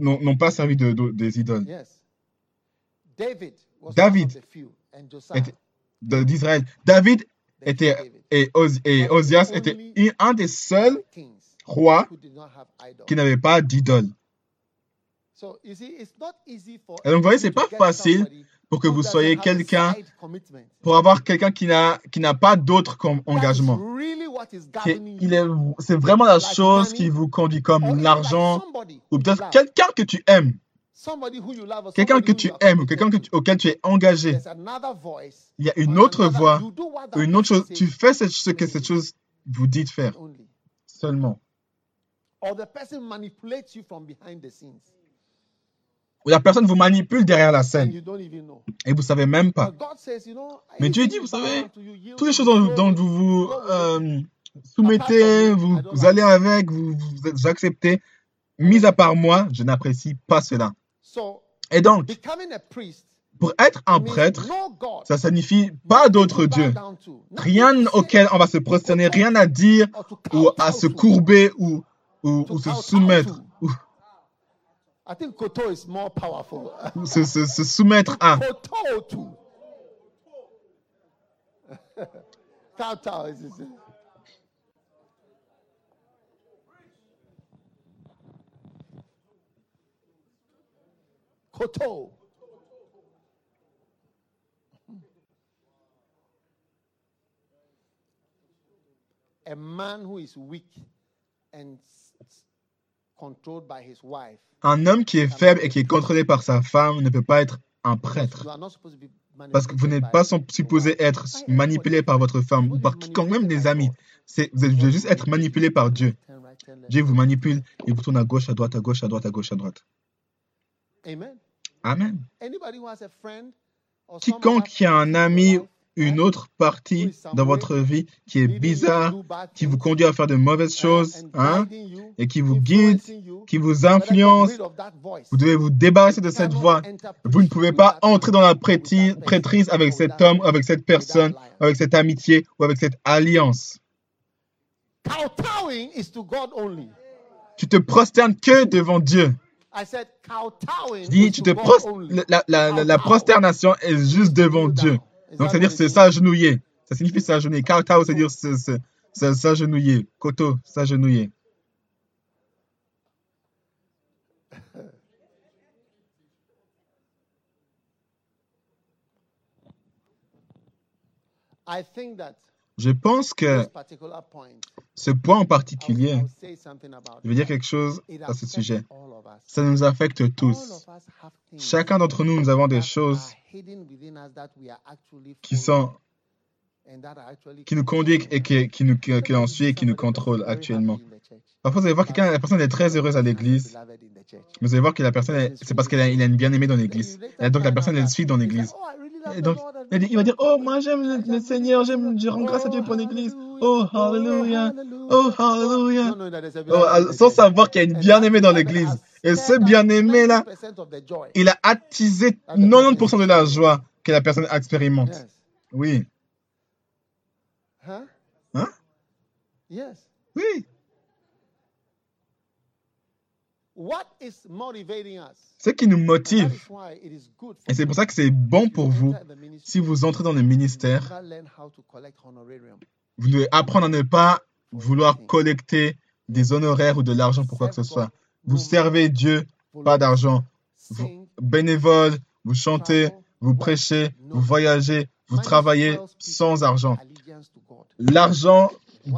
n'ont pas servi des idoles. David d'Israël. David était, et, Osias était un des seuls rois qui n'avait pas d'idole. Et donc, vous voyez, ce n'est pas facile pour que vous soyez quelqu'un, pour avoir quelqu'un qui n'a, qui n'a pas d'autre engagement. C'est vraiment la chose qui vous conduit comme l'argent, ou peut-être quelqu'un que tu aimes. Quelqu'un que tu aimes, ou quelqu'un auquel tu es engagé. Il y a une autre voie, une autre chose. Tu fais ce que cette chose vous dit de faire. Seulement où la personne vous manipule derrière la scène et vous ne savez même pas. Mais Dieu dit, vous savez, toutes les choses dont, vous vous euh, soumettez, vous, allez avec, vous, vous acceptez, mis à part moi, je n'apprécie pas cela. Et donc, pour être un prêtre, ça signifie pas d'autre Dieu. Rien auquel on va se prosterner, rien à dire ou à se courber ou, ou, se soumettre. I think koto is more powerful. se, se, se soumettre à. Koto. Kowtow is it. Koto. A man who is weak and Un homme qui est faible et qui est contrôlé par sa femme ne peut pas être un prêtre. Parce que vous n'êtes pas supposé être manipulé par votre femme ou par quiconque, même des amis. Vous devez juste être manipulé par Dieu. Dieu vous manipule et vous tourne à gauche, à droite, à gauche, à droite, à gauche, à droite. Amen. Quiconque qui a un ami une autre partie dans votre vie qui est bizarre, qui vous conduit à faire de mauvaises choses, hein, et qui vous guide, qui vous influence, vous devez vous débarrasser de cette voix. Vous ne pouvez pas entrer dans la prêtrise avec cet homme, avec cette personne, avec cette amitié ou avec cette alliance. Tu te prosternes que devant Dieu. Je dis, tu te la, la, la prosternation est juste devant Dieu. Donc, c'est-à-dire c'est s'agenouiller. Ça signifie s'agenouiller. Kawtao, c'est-à-dire s'agenouiller. Koto, s'agenouiller. Je pense que ce point en particulier, je veux dire quelque chose à ce sujet. Ça nous affecte tous. Chacun d'entre nous, nous avons des choses qui sont qui nous conduisent et qui, nous qui, suit et qui nous contrôlent actuellement. Parfois, vous allez voir quelqu'un, la personne est très heureuse à l'église. Vous allez voir que la personne, c'est parce qu'il a, a une bien-aimée dans l'église. Donc, la personne, elle suit dans l'église. Et donc, il va dire, oh, moi j'aime le, Seigneur, j'aime, je rends grâce à Dieu pour l'église. Oh, hallelujah. Oh, hallelujah. Oh, sans savoir qu'il y a une bien-aimée dans l'église. Et ce bien-aimé-là, il a attisé 90% de la joie que la personne expérimente. Oui. Hein? Oui. Ce qui nous motive, et c'est pour ça que c'est bon pour vous, si vous entrez dans le ministère, vous devez apprendre à ne pas vouloir collecter des honoraires ou de l'argent pour quoi que ce soit. Vous servez Dieu, pas d'argent. Bénévole, vous chantez, vous prêchez, vous voyagez, vous travaillez sans argent. L'argent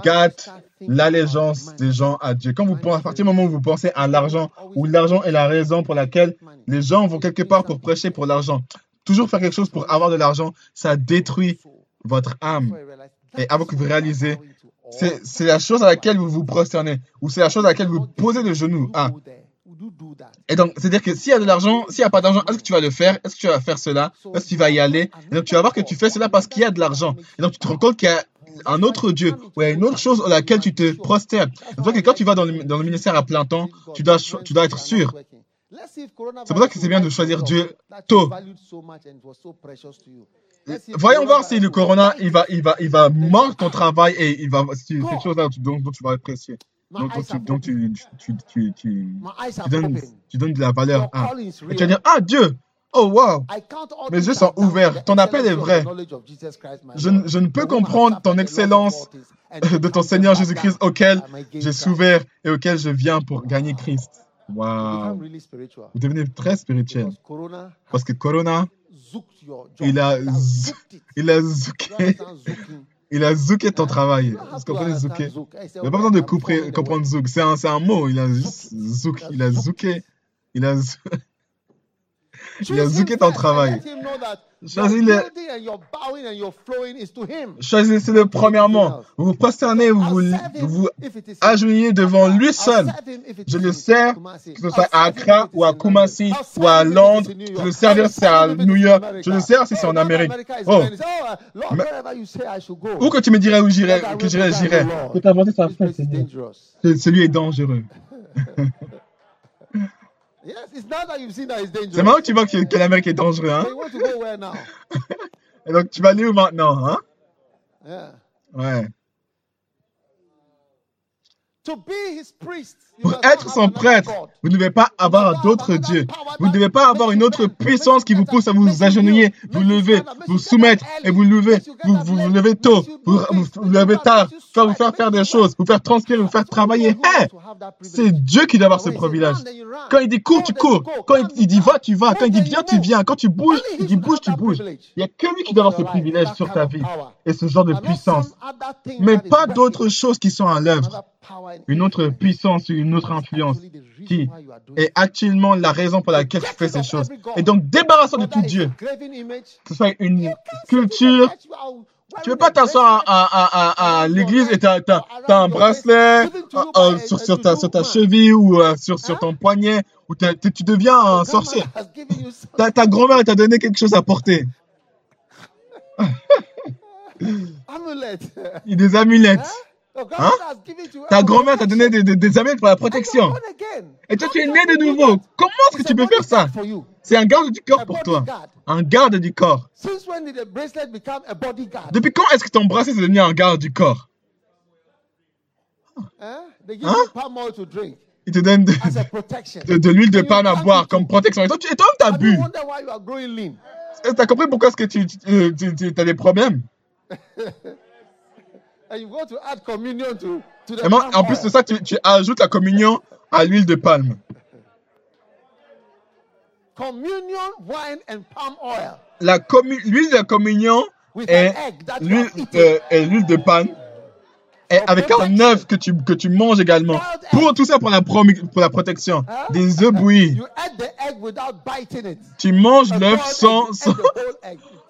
gâte l'allégeance des gens à Dieu. Quand vous à partir du moment où vous pensez à l'argent, où l'argent est la raison pour laquelle les gens vont quelque part pour prêcher pour l'argent, toujours faire quelque chose pour avoir de l'argent, ça détruit votre âme. Et avant que vous réalisez, c'est la chose à laquelle vous vous prosternez, ou c'est la chose à laquelle vous posez le genou. Ah. Et donc, c'est-à-dire que s'il y a de l'argent, s'il n'y a pas d'argent, est-ce que tu vas le faire? Est-ce que tu vas faire cela? Est-ce que tu vas y aller? Et donc, tu vas voir que tu fais cela parce qu'il y a de l'argent. Et donc, tu te rends compte qu'il y a un autre Dieu, ou une autre chose à laquelle tu te prosternes. C'est que quand tu vas dans le, dans le, ministère à plein temps, tu dois, tu dois être sûr. C'est pour ça que c'est bien de choisir Dieu tôt. Voyons voir si le corona, il va, il va, il va manquer ton travail et il va, c'est quelque chose dont, tu vas apprécier. Donc, tu, donc tu, tu, donnes, tu donnes de la valeur à. Et tu vas dire, ah Dieu, Oh wow! Mes yeux sont ouverts. Ton appel est vrai. Je, je, ne peux comprendre ton excellence de ton Seigneur Jésus-Christ auquel j'ai souffert et auquel je viens pour gagner Christ. Wow! Vous devenez très spirituel. Parce que Corona, il a, il a zouké, il a zouké ton travail. Vous comprenez zouké? Il n'y a pas besoin de comprendre zouk. C'est un, un, mot. Il a zouk. Il a zouké. Il a Il a zouké ton travail. Choisis-le. Choisissez-le premièrement. Vous vous prosternez, vous vous, vous agenouillez devant lui seul. Je le sers, que ce soit à Accra ou à Kumasi ou à Londres. Je le sers si c'est à New York. Je le sers si c'est en Amérique. Oh. Où que tu me dirais où j'irais, que j'irais, j'irais. Que ta volonté soit faite, Celui est dangereux. C'est marrant que tu vois que, que l'Amérique est dangereux, hein? Et donc, tu vas aller où maintenant, hein? Ouais. Pour être son prêtre, vous ne devez pas avoir d'autres dieux. Vous ne devez pas avoir une autre puissance qui vous pousse à vous agenouiller, vous lever, vous soumettre et vous lever, vous vous, levez tôt, vous vous, levez tard, faire vous faire faire des choses, vous faire transpirer, vous faire travailler. C'est Dieu qui doit avoir ce privilège. Quand il dit cours, tu cours. Quand il dit va, tu vas. Quand il dit viens, tu viens. Quand tu bouges, il dit bouge, tu bouges. Il n'y a que lui qui doit avoir ce privilège sur ta vie et ce genre de puissance. Mais pas d'autres choses qui sont à l'œuvre une autre puissance, une autre influence qui est actuellement la raison pour laquelle tu fais ces choses. Et donc, débarrassons de tout Dieu. Que ce soit une sculpture. Tu ne veux pas t'asseoir à, l'église et tu as, un bracelet euh, euh, sur, sur, ta, sur ta cheville ou euh, sur, sur ton poignet, ou tu deviens un sorcier. Ta, ta grand-mère t'a donné quelque chose à porter. des amulettes. Hein? Ta grand-mère t'a donné des, des, des amulettes pour la protection. Et toi, tu es né de nouveau. Comment est-ce que tu peux faire ça? C'est un garde du corps pour toi. Un garde du corps. Depuis quand est-ce que ton bracelet est devenu un garde du corps? Hein? Il te donne de, de, l'huile de palme à boire comme protection. Et toi, tu as bu. Tu as compris pourquoi est-ce que tu, tu, tu, tu as des problèmes? Et en plus de ça, tu, tu ajoutes la communion à l'huile de palme. La l'huile de la communion et l'huile de palme et avec un œuf que tu, que tu manges également. Pour tout ça, pour la, pour la protection. Des œufs bouillis. Tu manges l'œuf sans, sans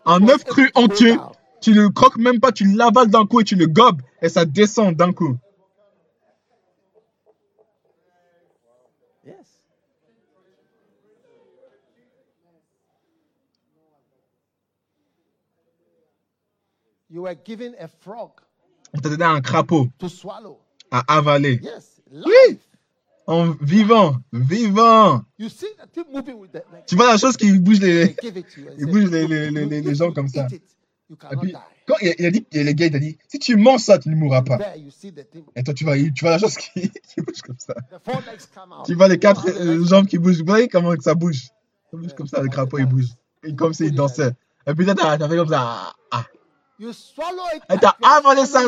un œuf cru entier. Tu le croques même pas, tu l'avales d'un coup et tu le gobes et ça descend d'un coup. You were given a frog On t'a donné un crapaud to swallow. à avaler. Yes. Oui. En vivant, vivant. You see moving with the, like, tu vois la chose qui bouge les, bouge les, les, les, les gens comme ça. Et puis, quand il a, dit, le gars, il a dit, si tu manges ça, tu ne mourras pas. Et toi, tu vois, tu vois la chose qui, qui bouge comme ça. Tu vois les quatre euh, jambes qui bougent. Vous voyez comment ça bouge? Ça bouge comme ça, le crapaud, il bouge. Et comme s'il dansait. Et puis là, t'as fait comme ça. Ah. Et t'as avalé ça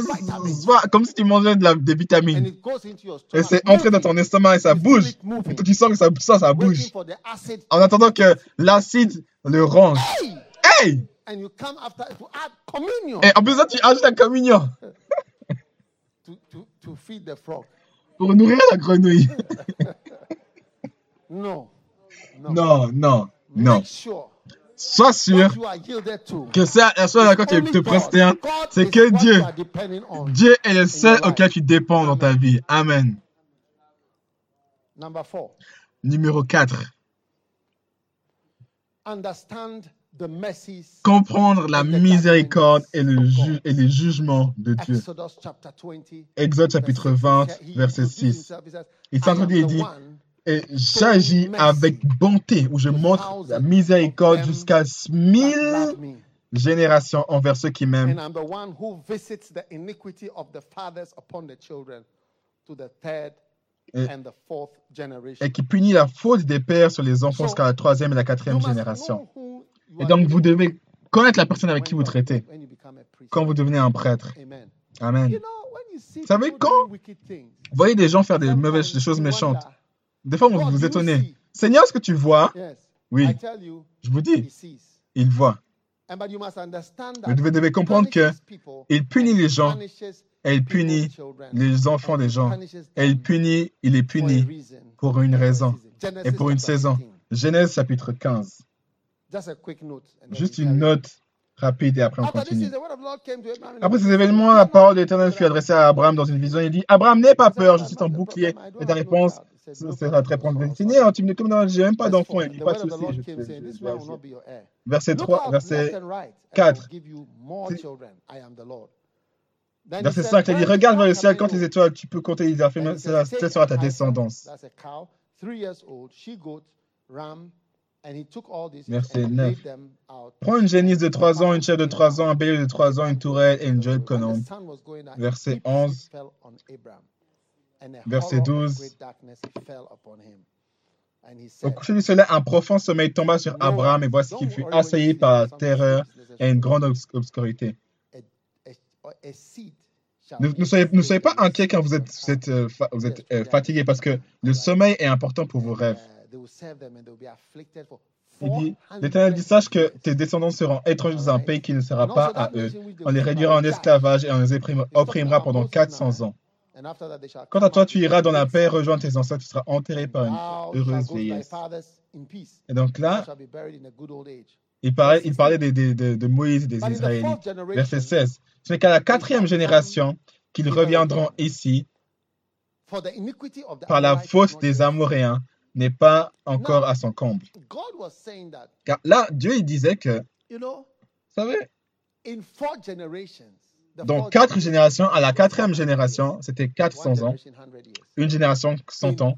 comme si tu mangeais de la, des vitamines. Et c'est entré dans ton estomac et ça bouge. Et toi, tu sens que ça, ça, ça bouge. En attendant que l'acide le range. Hey! And you come after to add communion. Et en plus, ça, tu ajoutes la communion. to, to, to feed the frog. Pour nourrir la grenouille. non. Non, non, non. Sure Sois sûr que c'est la seule à tu te prosterne, c'est que Dieu, Dieu est le seul auquel tu dépends dans ta vie. Amen. Numéro 4. Understand comprendre la miséricorde et, le et les jugements de Dieu. Exode chapitre 20, verset 6. Il s'entendit et dit, et j'agis avec bonté, où je montre la miséricorde jusqu'à mille générations envers ceux qui m'aiment. Et, qui punit la faute des pères sur les enfants jusqu'à la troisième et la quatrième génération. Et donc, vous devez connaître la personne avec qui vous traitez quand vous devenez un prêtre. Amen. Vous savez, quand vous voyez des gens faire des mauvaises des choses méchantes, des fois, vous vous étonnez. Seigneur, est-ce que tu vois Oui. Je vous dis, il voit. Vous devez, comprendre qu'il punit les gens et il punit les enfants des gens. Et il punit, il est puni pour une raison et pour une saison. Genèse chapitre 15. Juste une note rapide et après on continue. Après ces événements, la parole de l'Éternel fut adressée à Abraham dans une vision. Il dit Abraham, n'aie pas peur, je suis ton bouclier. Et ta réponse sera très prompte. Fini, tu me dis j'ai même pas d'enfant. Il dit pas de souci. Verset 3, verset 4. Verset 5, il dit Regarde vers le ciel, quand les étoiles, tu peux compter les affaires, telle sera ta descendance. Verset 9. Prends une génisse de 3 ans, une chèvre de 3 ans, un bélier de 3 ans, une tourelle et une jeune colombe. Verset 11. Verset 12. Au coucher du soleil, un profond sommeil tomba sur Abraham et voici qu'il fut assailli par la terreur et une grande obscurité. Ne, soyez, ne, soyez, pas inquiet quand vous êtes, vous êtes, euh, vous êtes euh, fatigué parce que le sommeil est important pour vos rêves. Il dit, l'Éternel dit, sache que tes descendants seront étrangers dans un pays qui ne sera pas à eux. On les réduira en esclavage et on les opprimera pendant 400 ans. Quant à toi, tu iras dans la paix, rejoindre tes ancêtres, tu seras enterré par une heureuse vieillesse. Et donc là, il parlait, il parlait de, de, de Moïse et des Israélites. Verset 16. Ce n'est qu'à la quatrième génération qu'ils reviendront ici par la faute des Amoréens n'est pas encore à son comble. Car là, Dieu il disait que, vous savez, dans quatre générations, à la quatrième génération, c'était 400 ans, une génération 100 ans.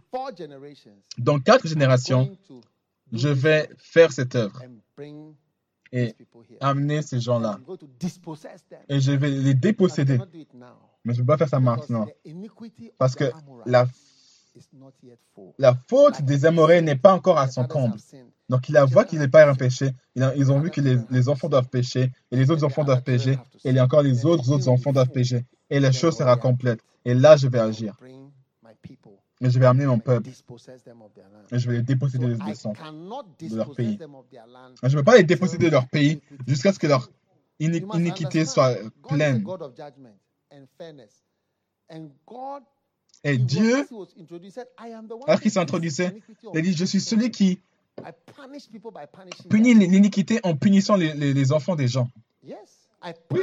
Dans quatre générations, je vais faire cette œuvre et amener ces gens-là. Et je vais les déposséder. Mais je ne peux pas faire ça maintenant. Parce que la la faute des Amoréens n'est pas encore à son comble. Donc, il a voit qu'il n'est pas un péché. Ils ont vu que les, enfants doivent pécher et les autres enfants doivent pécher et il y a encore les autres, autres enfants doivent pécher. Et la chose sera complète. Et là, je vais agir. Et je vais amener mon peuple. Et je vais les déposséder de, de leur pays. Je ne peux pas les déposséder de leur pays jusqu'à ce que leur iniquité soit pleine. Et Dieu, alors qu'il s'introduisait, il a dit, je suis celui qui punit l'iniquité en punissant les, enfants des gens. Oui.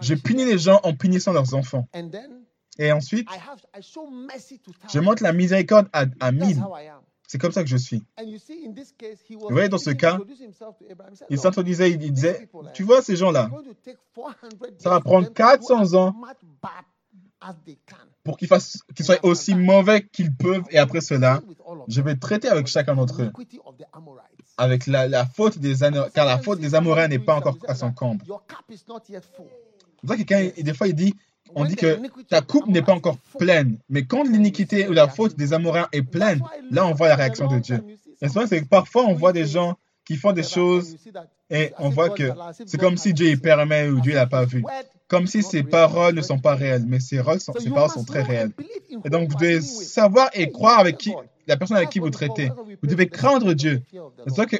Je punis les gens en punissant leurs enfants. Et ensuite, je montre la miséricorde à, à mille. C'est comme ça que je suis. Vous voyez, dans ce cas, il s'introduisait, il disait, tu vois ces gens-là, ça va prendre 400 ans pour qu'ils soient aussi mauvais qu'ils peuvent. Et après cela, je vais traiter avec chacun d'entre eux. Avec la, faute des car la faute des Amoréens n'est pas encore à son comble. C'est ça que des fois, il dit, on dit que ta coupe n'est pas encore pleine. Mais quand l'iniquité ou la faute des Amoréens est pleine, là, on voit la réaction de Dieu. Et c'est que parfois, on voit des gens qui font des choses et on voit que c'est comme si Dieu y permet ou Dieu n'a pas vu comme si ses paroles ne sont pas réelles, mais ses, paroles sont, paroles sont très réelles. Et donc, vous devez savoir et croire avec qui, la personne avec qui vous traitez. Vous devez craindre Dieu. C'est ça que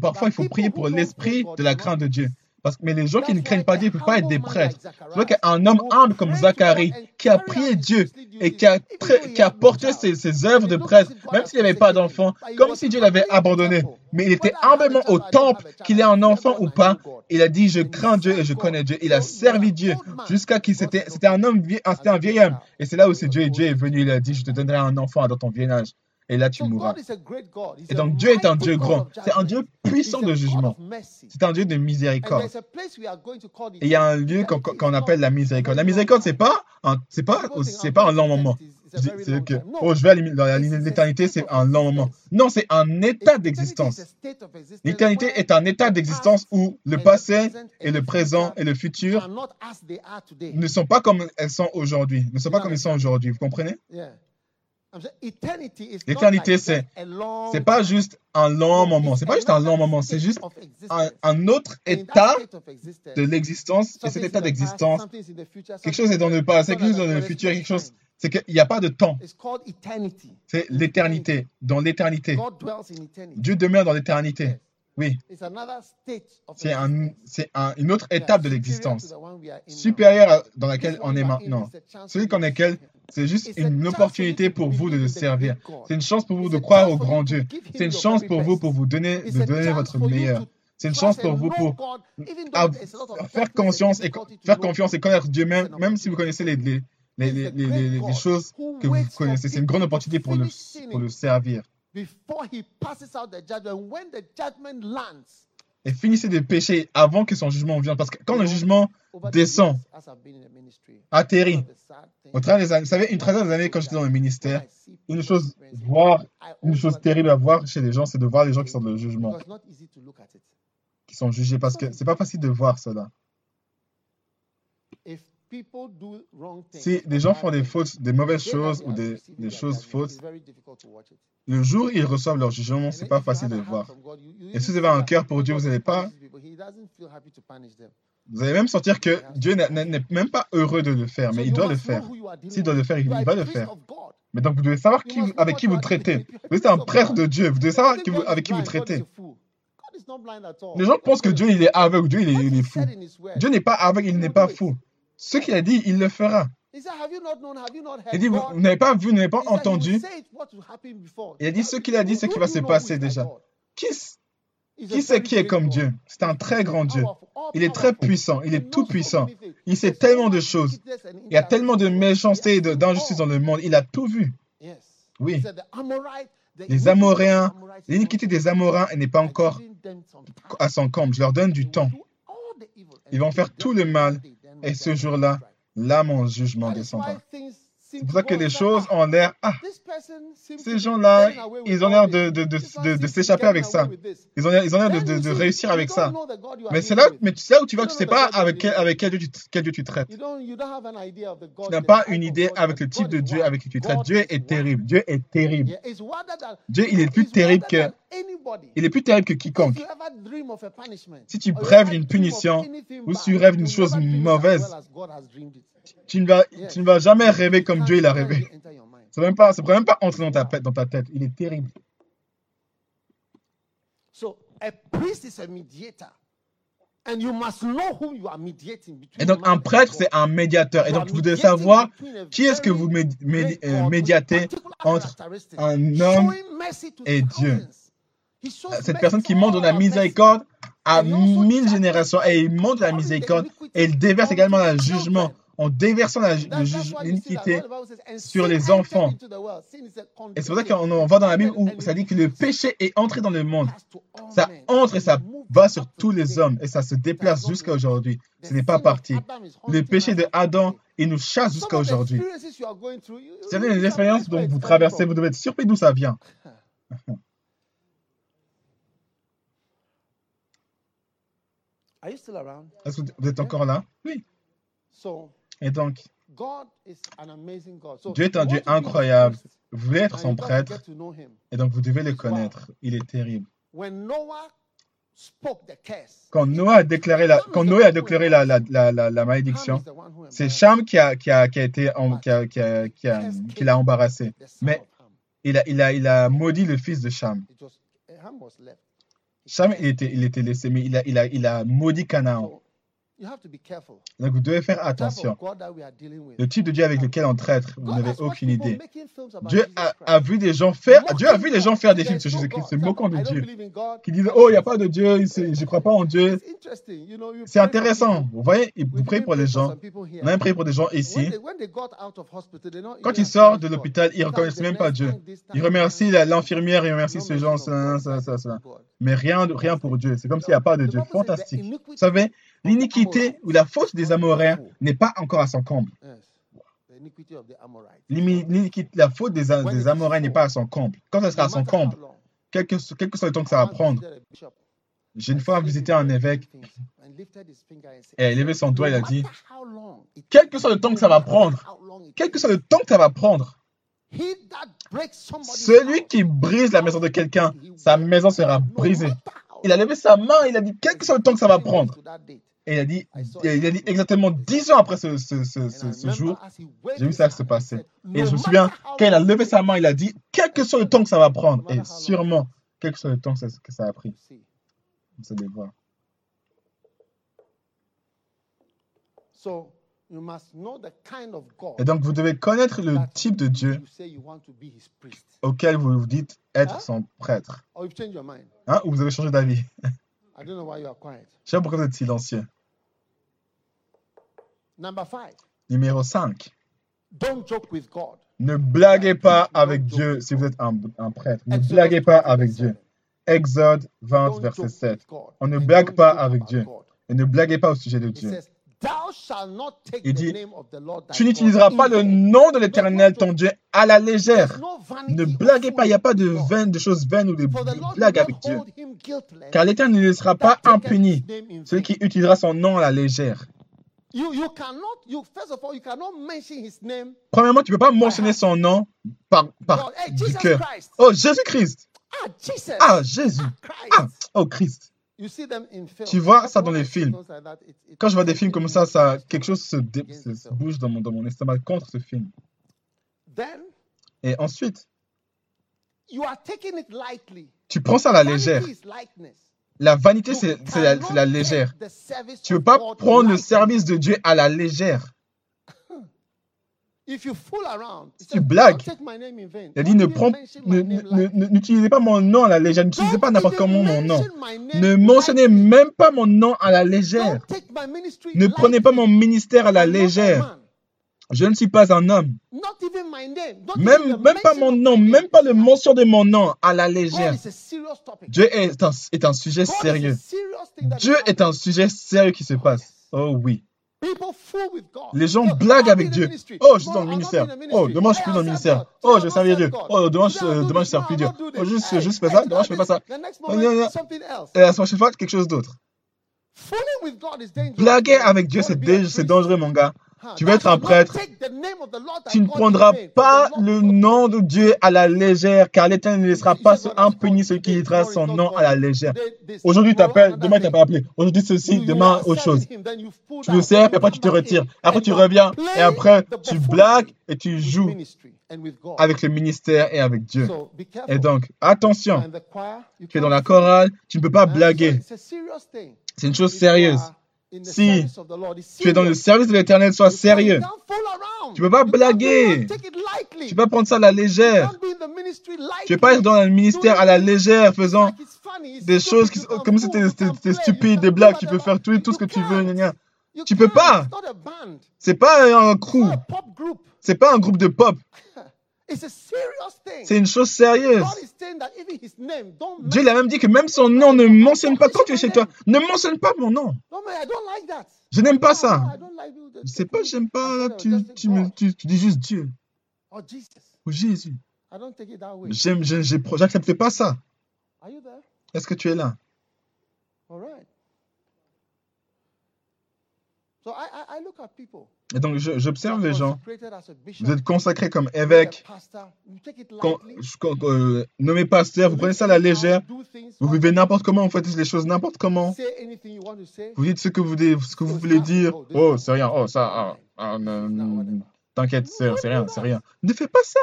parfois, il faut prier pour l'esprit de la crainte de Dieu. Parce, mais les gens qui ne craignent pas Dieu ne peuvent pas être des prêtres. C'est vrai qu'un homme humble comme Zacharie, qui a prié Dieu et qui a, qui a porté ses, ses œuvres de prêtre, même s'il n'avait pas d'enfant, comme si Dieu l'avait abandonné. Mais il était humblement au temple, qu'il ait un enfant ou pas. Il a dit, je crains Dieu et je connais Dieu. Il a servi Dieu jusqu'à qu'il c'était, c'était un homme, c'était un vieil homme. Et c'est là où c'est Dieu, Dieu est venu, il a dit, je te donnerai un enfant dans ton vieil âge et là tu mourras. Et donc Dieu est un Dieu grand. C'est un Dieu puissant de jugement. C'est un Dieu de miséricorde. Et il y a un lieu qu'on appelle la miséricorde. La miséricorde, c'est pas c'est pas, c'est pas un long moment. C'est que, oh, je vais dans l'éternité, c'est un long moment. Non, c'est un état d'existence. L'éternité est un état d'existence où le passé et le présent et le futur ne sont pas comme elles sont aujourd'hui. Ne sont pas comme ils sont aujourd'hui. Vous comprenez? L'éternité, c'est c'est pas juste un long moment. C'est pas juste un long moment. C'est juste un, autre état de l'existence. Et cet état d'existence, quelque chose est dans le passé, quelque chose est dans le futur, quelque chose. C'est qu'il n'y a pas de temps. C'est l'éternité. Dans l'éternité. Dieu demeure dans l'éternité. Oui. C'est un, un, une autre étape de l'existence, supérieure dans laquelle on est maintenant. Celui qu'on est c'est juste une opportunité pour vous de le servir. C'est une chance pour vous de croire au grand Dieu. C'est une chance pour vous pour vous donner, de donner votre meilleur. C'est une chance pour vous pour faire conscience et faire confiance et connaître Dieu, même, même si vous connaissez les, les, les, les choses que vous connaissez. C'est une grande opportunité pour le, pour le servir. Et finissez de pécher avant que son jugement vienne. Parce que quand le jugement descend, atterrit, au travers des années, vous savez, une trentaine d'années quand j'étais dans le ministère, une chose, voir, une chose terrible à voir chez les gens, c'est de voir les gens qui sont dans le jugement qui sont jugés parce que c'est pas facile de voir cela. Si des gens font des fautes, des mauvaises choses ou des, des choses fautes, le jour où ils reçoivent leur jugement, c'est pas facile de voir. Et si vous avez un cœur pour Dieu, vous n'allez pas. Vous allez même sentir que Dieu n'est même pas heureux de le faire, mais il doit le faire. S'il doit le faire, il va le faire. Mais donc, vous devez savoir qui, avec qui vous traitez. Vous êtes un prêtre de Dieu. Vous devez savoir avec qui vous traitez. Les gens pensent que Dieu il est aveugle, Dieu il est, fou. Dieu n'est pas aveugle, il n'est pas fou. Ce qu'il a dit, il le fera. Il dit, vous, n'avez pas vu, vous n'avez pas entendu. Il a dit, ce qu'il a dit, ce qui va se passer déjà? Qui, qui sait qui est comme Dieu? C'est un très grand Dieu. Il est très puissant, il est tout puissant. Il sait tellement de choses. Il y a tellement de méchanceté et d'injustice dans le monde. Il a tout vu. Oui. Les Amoréens, l'iniquité des Amoréens n'est pas encore à son comble. Je leur donne du temps. Ils vont faire tout le mal. Et ce jour-là, là, mon jugement descendra. C'est pour ça que les choses ont l'air. Ah, ces gens-là, ils ont l'air de, de, de, de s'échapper avec ça. Ils ont l'air ils ont l'air de, de, réussir avec ça. Mais c'est là, mais c'est là où tu vois que tu ne sais pas avec quel, avec quel, Dieu tu, quel Dieu tu traites. Tu n'as pas une idée avec le type de Dieu avec qui tu traites. Dieu est terrible. Dieu est terrible. Dieu, il est plus terrible que. Il est plus terrible que quiconque. Si tu rêves d'une punition ou si tu rêves d'une chose mauvaise, tu ne, vas, tu ne vas jamais rêver comme Dieu il a rêvé. Ça ne peut même pas entrer dans ta, tête, dans ta tête. Il est terrible. Et donc, un prêtre, c'est un médiateur. Et donc, vous devez savoir qui est-ce que vous euh, médiatez entre un homme et Dieu. Cette personne qui montre la miséricorde à mille générations et il montre la miséricorde et il déverse également le jugement en déversant l'iniquité sur les enfants. Et c'est pour ça qu'on voit dans la Bible où ça dit que le péché est entré dans le monde. Ça entre et ça va sur tous les hommes et ça se déplace jusqu'à aujourd'hui. Ce n'est pas parti. Le péché de Adam, il nous chasse jusqu'à aujourd'hui. Certaines les expériences dont vous traversez, vous devez être surpris d'où ça vient. Est-ce que vous êtes encore là? Oui. Et donc, Dieu est un Dieu incroyable. Vous voulez être son prêtre, et donc vous devez le connaître. Il est terrible. Quand Noé a déclaré la, quand Noé a déclaré la, la, la, la malédiction, c'est Cham qui a, qui a, qui a été, qui a, qui a, qui a, qui l'a embarrassé. Mais il a, il, a, il a maudit le fils de Cham. Cham, il était, il était laissé, mais il a, il a, il a maudit Canaan. Donc vous devez faire attention. Le type de Dieu avec lequel on traite, vous n'avez aucune idée. Dieu a, vu des gens faire, Dieu a vu des gens faire des films sur Jésus-Christ, se moquant de Dieu, qui disent oh il n'y a pas de Dieu, je ne crois pas en Dieu. C'est intéressant. Vous voyez, vous priez pour les gens. On a prié pour des gens ici. Quand ils sortent de l'hôpital, ils ne reconnaissent même pas Dieu. Ils remercient l'infirmière, ils remercient ces gens, ça, ça, ça, Mais rien, rien pour Dieu. C'est comme s'il n'y a pas de Dieu. Fantastique. Vous savez, L'iniquité ou la faute des Amoréens n'est pas encore à son comble. La faute des, des Amoréens n'est pas à son comble. Quand elle sera à son comble, quel que, soit le temps que ça va prendre, j'ai une fois visité un évêque et il a levé son doigt et il a dit Quel que soit le temps que ça va prendre, quel que soit le temps que ça va prendre, celui qui brise la maison de quelqu'un, sa maison sera brisée. Il a levé sa main, il a dit Quel que soit le temps que ça va prendre. Et il a dit, il a dit exactement dix ans après ce, ce, ce, jour, j'ai vu ça se passer. Et je me souviens, quand il a levé sa main, il a dit, quel que soit le temps que ça va prendre, et sûrement, quel que soit le temps que ça a pris. Vous allez voir. Et donc, vous devez connaître le type de Dieu auquel vous vous dites être son prêtre. Hein, ou vous avez changé d'avis I don't know why you are quiet. Je sais pas pourquoi vous êtes silencieux. Number five. Numéro 5. Don't joke with God. Ne blaguez pas avec Dieu si vous êtes un, un prêtre. Ne blaguez pas avec Dieu. Exode 20, verset 7. On ne blague pas avec Dieu. Et ne blaguez pas au sujet de Dieu. Il dit, tu n'utiliseras pas le nom de l'Éternel, ton Dieu, à la légère. Ne blaguez pas, il n'y a pas de, vaines, de choses vaines ou de blagues avec Dieu. Car l'Éternel ne sera pas impuni, celui qui utilisera son nom à la légère. Premièrement, tu ne peux pas mentionner son nom par, par du cœur. Oh, Jésus-Christ. Ah, Jésus. Ah, oh, Christ. Tu vois ça dans les films. Quand je vois des films comme ça, ça quelque chose se, bouge dans mon, dans mon estomac contre ce film. Et ensuite, tu prends ça à la légère. La vanité, c'est la, la, légère. Tu ne veux pas prendre le service de Dieu à la légère. Si tu blagues, il a dit n'utilisez pas mon nom à la légère, n'utilisez pas n'importe comment mon nom. Ne mentionnez même pas mon nom à la légère. Ne prenez pas mon ministère à la légère. Je ne suis pas un homme. Même, même pas mon nom, même pas le mention de mon nom à la légère. Dieu est un, est un sujet sérieux. Dieu est un sujet sérieux qui se passe. Oh oui. Les gens blaguent avec Dieu. Oh, je suis dans le ministère. Oh, demain je suis plus dans le ministère. Oh, je vais servir Dieu. Oh, demain je, demain, je sers plus Dieu. Oh, juste, juste fais ça. Demain je fais pas ça. Et la semaine suivante, quelque chose d'autre. Blaguer avec Dieu, c'est dangereux, mon gars. Tu veux être un prêtre, tu ne prendras pas le nom de Dieu à la légère, car l'Éternel ne laissera pas impuni celui qui littera son nom à la légère. Aujourd'hui, tu appelles, demain, tu n'as pas appelé. Aujourd'hui, ceci, demain, autre chose. Tu le sers, puis après, tu te retires. Après, tu reviens, et après, tu blagues et tu joues avec le ministère et avec Dieu. Et donc, attention, tu es dans la chorale, tu ne peux pas blaguer. C'est une chose sérieuse. Si tu es dans le service de l'éternel, sois sérieux. Tu ne peux pas blaguer. Tu ne peux pas prendre ça à la légère. Tu ne peux pas être dans le ministère à la légère, faisant des choses qui, comme si c'était stupide, des blagues. Tu peux faire tout, tout ce que tu veux. Tu ne peux pas. C'est pas un crew. C'est pas un groupe de pop. C'est une chose sérieuse. Dieu a même dit que même son nom ne mentionne pas quand tu es chez toi. Ne mentionne pas mon nom. Je n'aime pas ça. Je sais pas, j'aime pas. Tu, tu, tu, dis juste Dieu. Ou Jésus. J'accepte pas ça. Est-ce que tu es là? Et donc, j'observe les gens. Vous êtes consacrés comme évêque, euh, nommé pasteur, vous prenez ça à la légère, vous vivez n'importe comment, vous faites les choses n'importe comment. Vous dites ce que vous, ce que vous voulez dire. Oh, c'est rien. Oh, ça. Ah, ah, t'inquiète, c'est rien, c'est rien. Ne fais pas ça.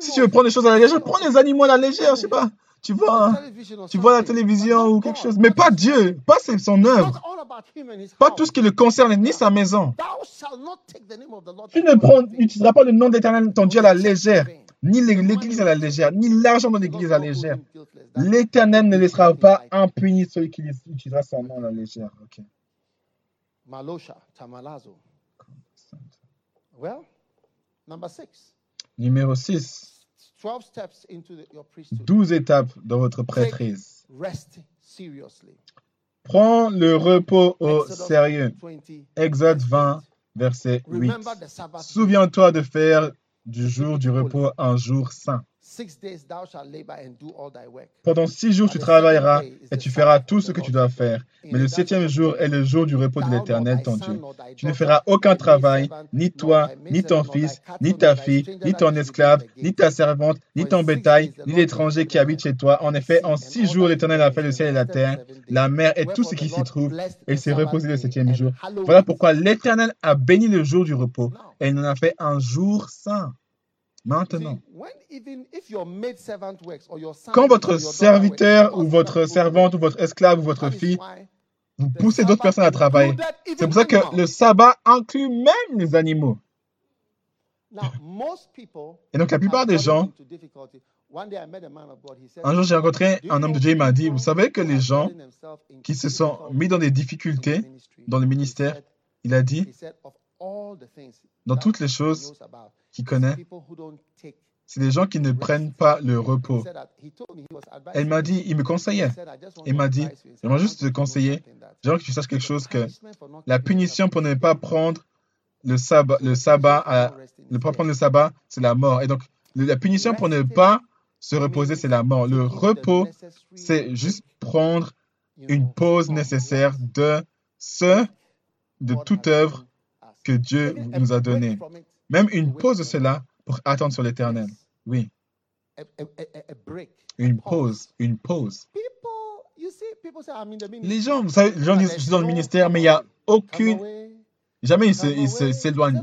Si tu veux prendre les choses à la légère, prends les animaux à la légère, je sais pas. Tu vois, tu vois la télévision ou quelque chose, mais pas Dieu, pas son œuvre, pas tout ce qui le concerne, ni sa maison. Tu n'utiliseras pas le nom d'Éternel, ton Dieu, à la légère, ni l'Église à la légère, ni l'argent de l'Église à la légère. L'Éternel ne laissera pas impuni celui qui utilisera son nom à la légère. Okay. Malosha, tamalazo. Well, number six. Numéro 6. 12 étapes dans votre prêtrise. Prends le repos au sérieux. Exode 20, verset 8. Souviens-toi de faire du jour du repos un jour saint. Pendant six jours, tu travailleras et tu feras tout ce que tu dois faire. Mais le septième jour est le jour du repos de l'Éternel, ton Dieu. Tu ne feras aucun travail, ni toi, ni ton fils, ni ta fille, ni ton esclave, ni ta servante, ni ton bétail, ni l'étranger qui habite chez toi. En effet, en six jours, l'Éternel a fait le ciel et la terre, la mer et tout ce qui s'y trouve, et il s'est reposé le septième jour. Voilà pourquoi l'Éternel a béni le jour du repos, et il en a fait un jour saint. Maintenant, quand votre serviteur ou votre servante ou votre esclave ou votre fille, vous poussez d'autres personnes à travailler, c'est pour ça que le sabbat inclut même les animaux. Et donc la plupart des gens Un jour, j'ai rencontré un homme de Dieu, il m'a dit, vous savez que les gens qui se sont mis dans des difficultés dans le ministère, il a dit, dans toutes les choses connaît, c'est des gens qui ne prennent pas le repos. Elle m'a dit, il me conseillait. Il m'a dit, j'aimerais juste te conseiller, j'aimerais que tu saches quelque chose, que la punition pour ne pas prendre le sabbat, le ne pas prendre le sabbat, c'est la mort. Et donc, la punition pour ne pas se reposer, c'est la mort. Le repos, c'est juste prendre une pause nécessaire de ce, de toute œuvre que Dieu nous a donnée. Même une pause de cela pour attendre sur l'éternel. Oui. Une pause, une pause. Les gens, vous savez, les gens disent, je suis dans le ministère, mais il n'y a aucune... Jamais ils s'éloignent.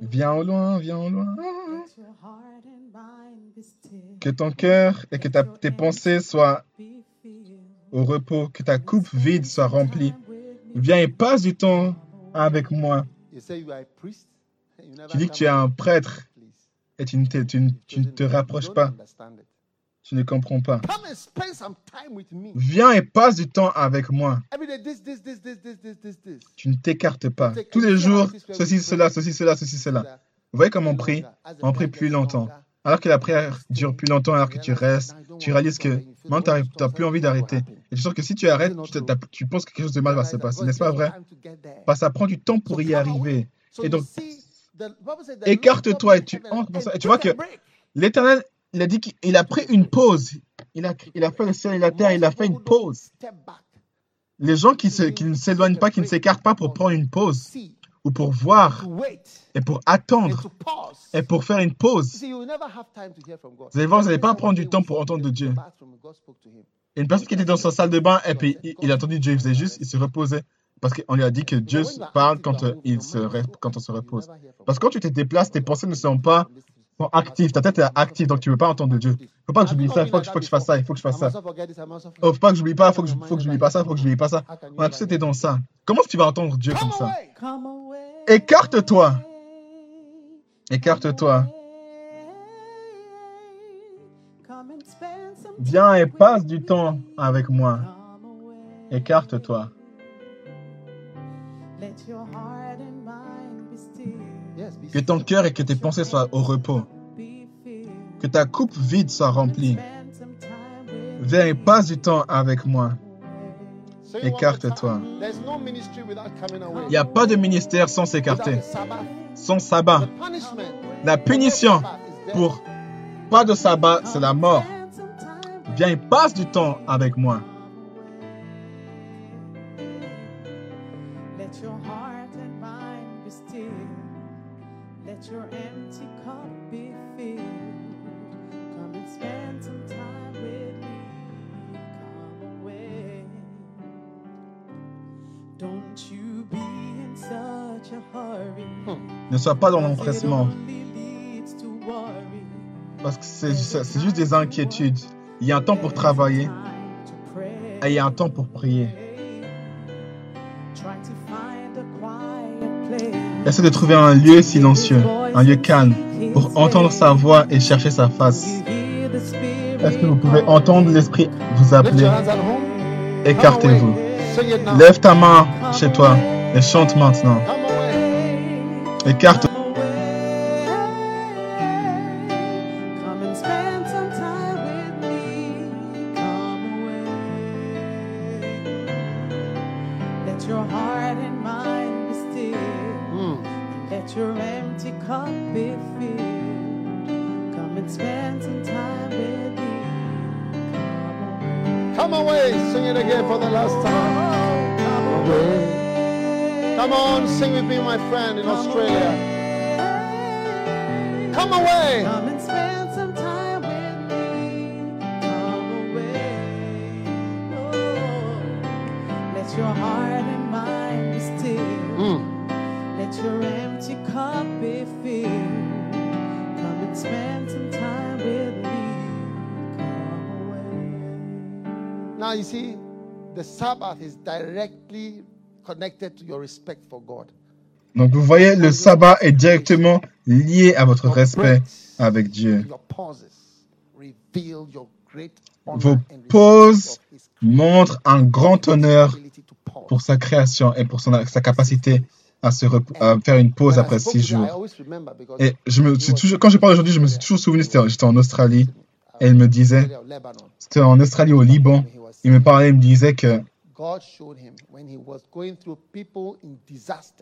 Viens au loin, viens au loin. Que ton cœur et que ta, tes pensées soient au repos, que ta coupe vide soit remplie. Viens et passe du temps avec moi. Tu dis que tu es un prêtre et tu ne te, tu, tu ne te rapproches pas. Tu ne comprends pas. Viens et passe du temps avec moi. Tu ne t'écartes pas. Tous les jours, ceci, cela, ceci, cela, ceci, cela. Vous voyez comment on prie? On prie plus longtemps. Alors que la prière dure plus longtemps, alors que tu restes, tu réalises que maintenant, tu n'as plus envie d'arrêter. Et tu sens que si tu arrêtes, tu, tu, penses que quelque chose de mal va se passer. N'est-ce pas vrai? Parce que ça prend du temps pour y arriver. Et donc, écarte-toi et tu entres Et tu vois que l'Éternel il a dit qu'il a pris une pause. Il a, fait le ciel et la terre, il a fait une pause. Les gens qui, ne s'éloignent pas, qui ne s'écartent pas pour prendre une pause, ou pour voir, et pour attendre, et pour faire une pause. Vous allez voir, vous n'allez pas prendre du temps pour entendre Dieu. une personne qui était dans sa salle de bain, et puis il, a entendu Dieu, il faisait juste, il se reposait. Parce qu'on lui a dit que Dieu parle quand, euh, quand on se repose. Parce que quand tu te déplaces, tes pensées ne sont pas sont actifs. Ta tête est active, donc tu ne veux pas entendre de Dieu. Il ne faut pas que j'oublie ça, il faut, que, je fasse ça, il faut que je fasse ça. Il ne faut pas que j'oublie pas, il faut que je n'oublie pas ça, il faut que je n'oublie pas ça. On a tous été dans ça. Comment est-ce que tu vas entendre Dieu comme ça? Écarte-toi. Écarte-toi. Viens et passe du temps avec moi. Écarte-toi. Que ton cœur et que tes pensées soient au repos. Que ta coupe vide soit remplie. Viens et passe du temps avec moi. Écarte-toi. Il n'y a pas de ministère sans s'écarter. Sans sabbat. La punition pour pas de sabbat, c'est la mort. Viens et passe du temps avec moi. Ne sois pas dans l'empressement. Parce que c'est juste des inquiétudes. Il y a un temps pour travailler et il y a un temps pour prier. Essaie de trouver un lieu silencieux, un lieu calme, pour entendre sa voix et chercher sa face. Est-ce que vous pouvez entendre l'Esprit vous appeler? Écartez-vous. Lève ta main chez toi et chante maintenant. Écarte. Donc vous voyez, le sabbat est directement lié à votre respect avec Dieu. Vos pauses montrent un grand honneur pour sa création et pour son, sa capacité à, se faire une pause après six jours. Et je me suis toujours, quand je parle aujourd'hui, je me suis toujours souvenu, j'étais en Australie, et il me disait, c'était en Australie au Liban, il me parlait, il me disait que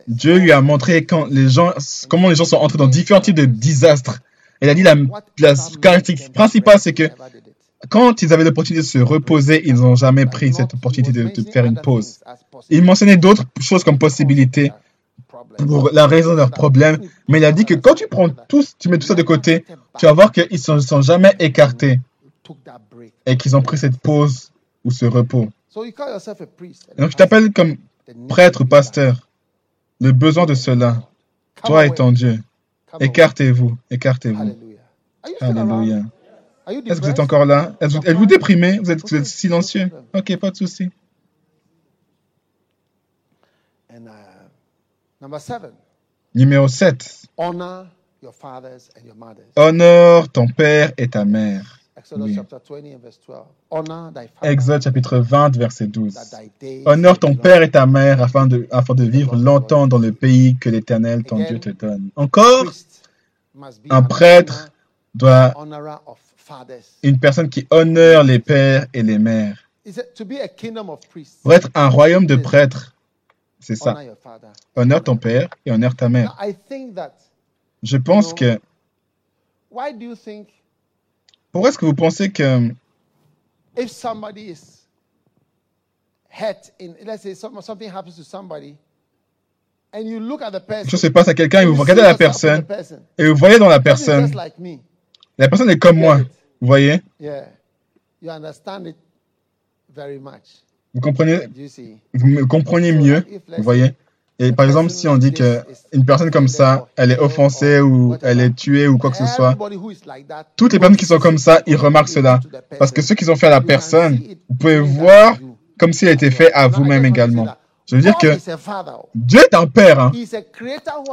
Dieu lui a montré quand les gens, comment les gens sont entrés dans différents types de désastres. Il a dit la, la caractéristique principale, c'est que quand ils avaient l'opportunité de se reposer, ils n'ont jamais pris cette opportunité de, de, faire une pause. Il mentionnait d'autres choses comme possibilité pour la raison de leurs problèmes, mais il a dit que quand tu prends tout, tu mets tout ça de côté, tu vas voir qu'ils ne sont, sont jamais écartés et qu'ils ont pris cette pause ou ce repos. Donc tu t'appelles comme prêtre ou pasteur. Le besoin de cela, toi et ton Dieu. Écartez-vous, écartez-vous. Alléluia. Est-ce que vous êtes encore là? Êtes-vous déprimé? Vous êtes, vous êtes silencieux? Ok, pas de souci. Numéro 7. Honore ton père et ta mère. Exode chapitre 20, verset 12. Honore ton père et ta mère afin de, afin de vivre longtemps dans le pays que l'Éternel, ton Dieu, te donne. Encore, un prêtre doit une personne qui honore les pères et les mères. Pour être un royaume de prêtres, c'est ça. Honore ton père et honore ta mère. Je pense que pourquoi est-ce que vous pensez que if somebody is hurt in let's say something happens to somebody and you look at the person quelque chose se passe à quelqu'un et vous regardez la personne et vous voyez dans la personne la personne est comme moi vous voyez? Yeah. You understand it very much. Vous comprenez? Vous me comprenez mieux vous voyez? Et par exemple, si on dit qu'une personne comme ça, elle est offensée ou elle est tuée ou quoi que ce soit, toutes les personnes qui sont comme ça, ils remarquent cela. Parce que ceux qui ont fait à la personne, vous pouvez voir comme s'il a été fait à vous-même également. Je veux dire que Dieu est un père. Hein.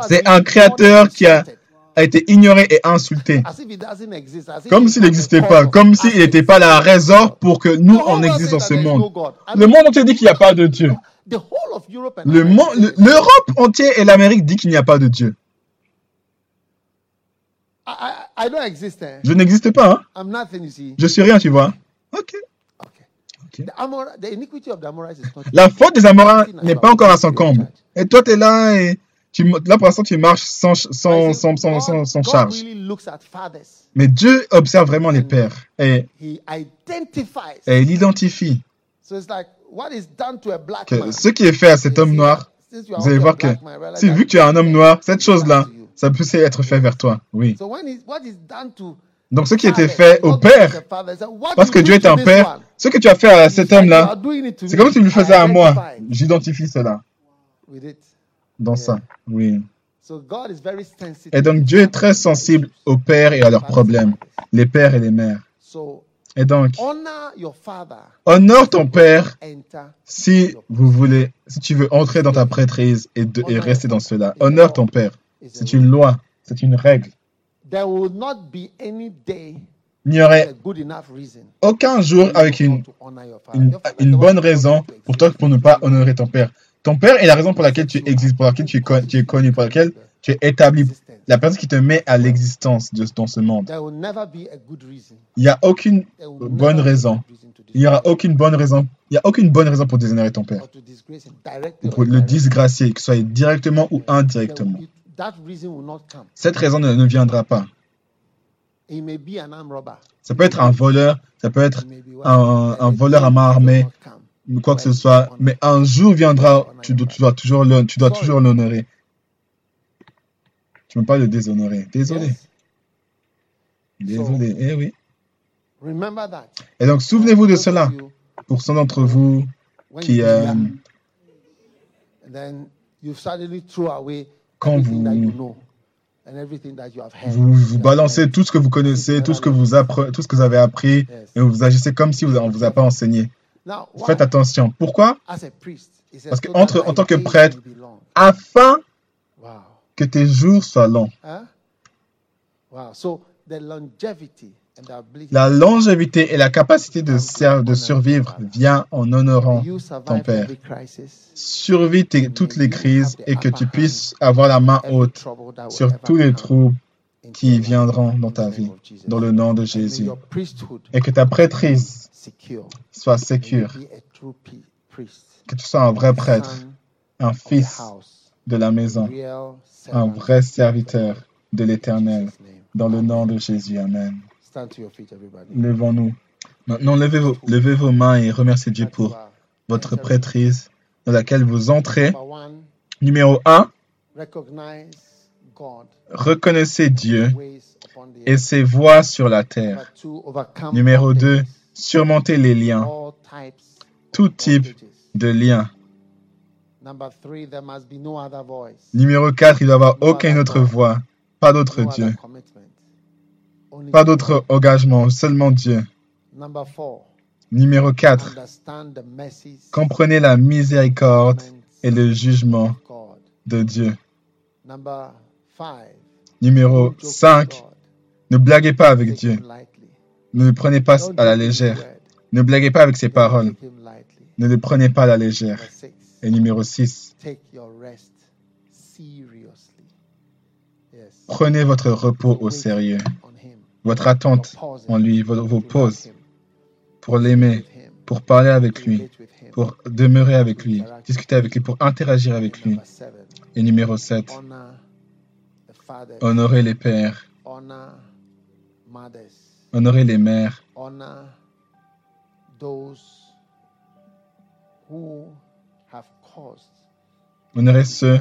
C'est un créateur qui a, a, été ignoré et insulté. Comme s'il n'existait pas. Comme s'il n'était pas la raison pour que nous, on existe dans ce monde. Le monde entier dit qu'il n'y a pas de Dieu. L'Europe entière et l'Amérique dit qu'il n'y a pas de Dieu. Je n'existe pas. Hein. Je suis rien, tu vois. Ok. La faute des Amorains n'est pas encore à son comble. Et toi, tu es là et tu, là, pour l'instant, tu marches sans, sans, sans, sans, sans charge. Mais Dieu observe vraiment les pères et, et il identifie que ce qui est fait à cet homme noir, vous allez voir que si vu que tu es un homme noir, cette chose-là, ça peut être fait vers toi. Oui. Donc ce qui était fait au Père, parce que Dieu est un Père, ce que tu as fait à cet homme-là, c'est comme si tu le faisais à moi. J'identifie cela. Dans ça, oui. Et donc Dieu est très sensible aux pères et à leurs problèmes, les pères et les mères. Et donc, honore ton père si vous voulez, si tu veux entrer dans ta prêtrise et, et rester dans cela. Honore ton père. C'est une loi, c'est une règle. Il n'y aurait aucun jour avec une, une, bonne raison pour toi pour ne pas honorer ton père. Ton père est la raison pour laquelle tu existes, pour laquelle tu es, tu es connu, pour laquelle tu es établi, la personne qui te met à l'existence dans ce monde. Il n'y a aucune bonne raison. Il n'y aura aucune bonne raison. Il n'y a aucune bonne raison pour déshonorer ton père. Ou pour le disgracier, que ce soit directement ou indirectement. Cette raison ne, viendra pas. Ça peut être un voleur, ça peut être un, un voleur à main armée, quoi que ce soit, mais un jour viendra, tu, tu dois toujours l'honorer. Tu ne peux pas le déshonorer. Désolé. Désolé. eh oui. Et donc, souvenez-vous de cela. Pour ceux d'entre vous qui. Euh, quand vous. Vous, vous balancez tout ce que vous connaissez, tout ce que vous, appre tout ce que vous avez appris, et vous agissez comme si vous, on ne vous a pas enseigné. Faites attention. Pourquoi? Parce qu'en en tant que prêtre, afin que tes jours soient longs. La longévité et la capacité de, de survivre vient en honorant ton Père. Survis toutes les crises et que tu puisses avoir la main haute sur tous les troubles qui viendront dans ta vie, dans le nom de Jésus. Et que ta prêtrise soit sécure. Que tu sois un vrai prêtre, un fils de la maison, un vrai serviteur de l'Éternel. Dans le nom de Jésus. Amen. Levons-nous. Maintenant, levez vos, mains et remerciez Dieu pour votre prêtrise dans laquelle vous entrez. Numéro 1, reconnaissez Dieu et ses voies sur la terre. Numéro 2, surmontez les liens, tout type de liens. Numéro 4, il ne doit y avoir aucune autre voix, pas d'autre Dieu, pas d'autre engagement, seulement Dieu. Numéro 4, comprenez la miséricorde et le jugement de Dieu. Numéro 5, ne blaguez pas avec Dieu. Ne le prenez pas à la légère. Ne blaguez pas avec ses paroles. Ne le prenez pas à la légère. Et numéro 6, prenez votre repos au sérieux. Votre attente en lui, vos pauses pour l'aimer, pour parler avec lui, pour demeurer avec lui, discuter avec lui, pour interagir avec lui. Et numéro 7, honorer les pères, honorer les mères, honorer ceux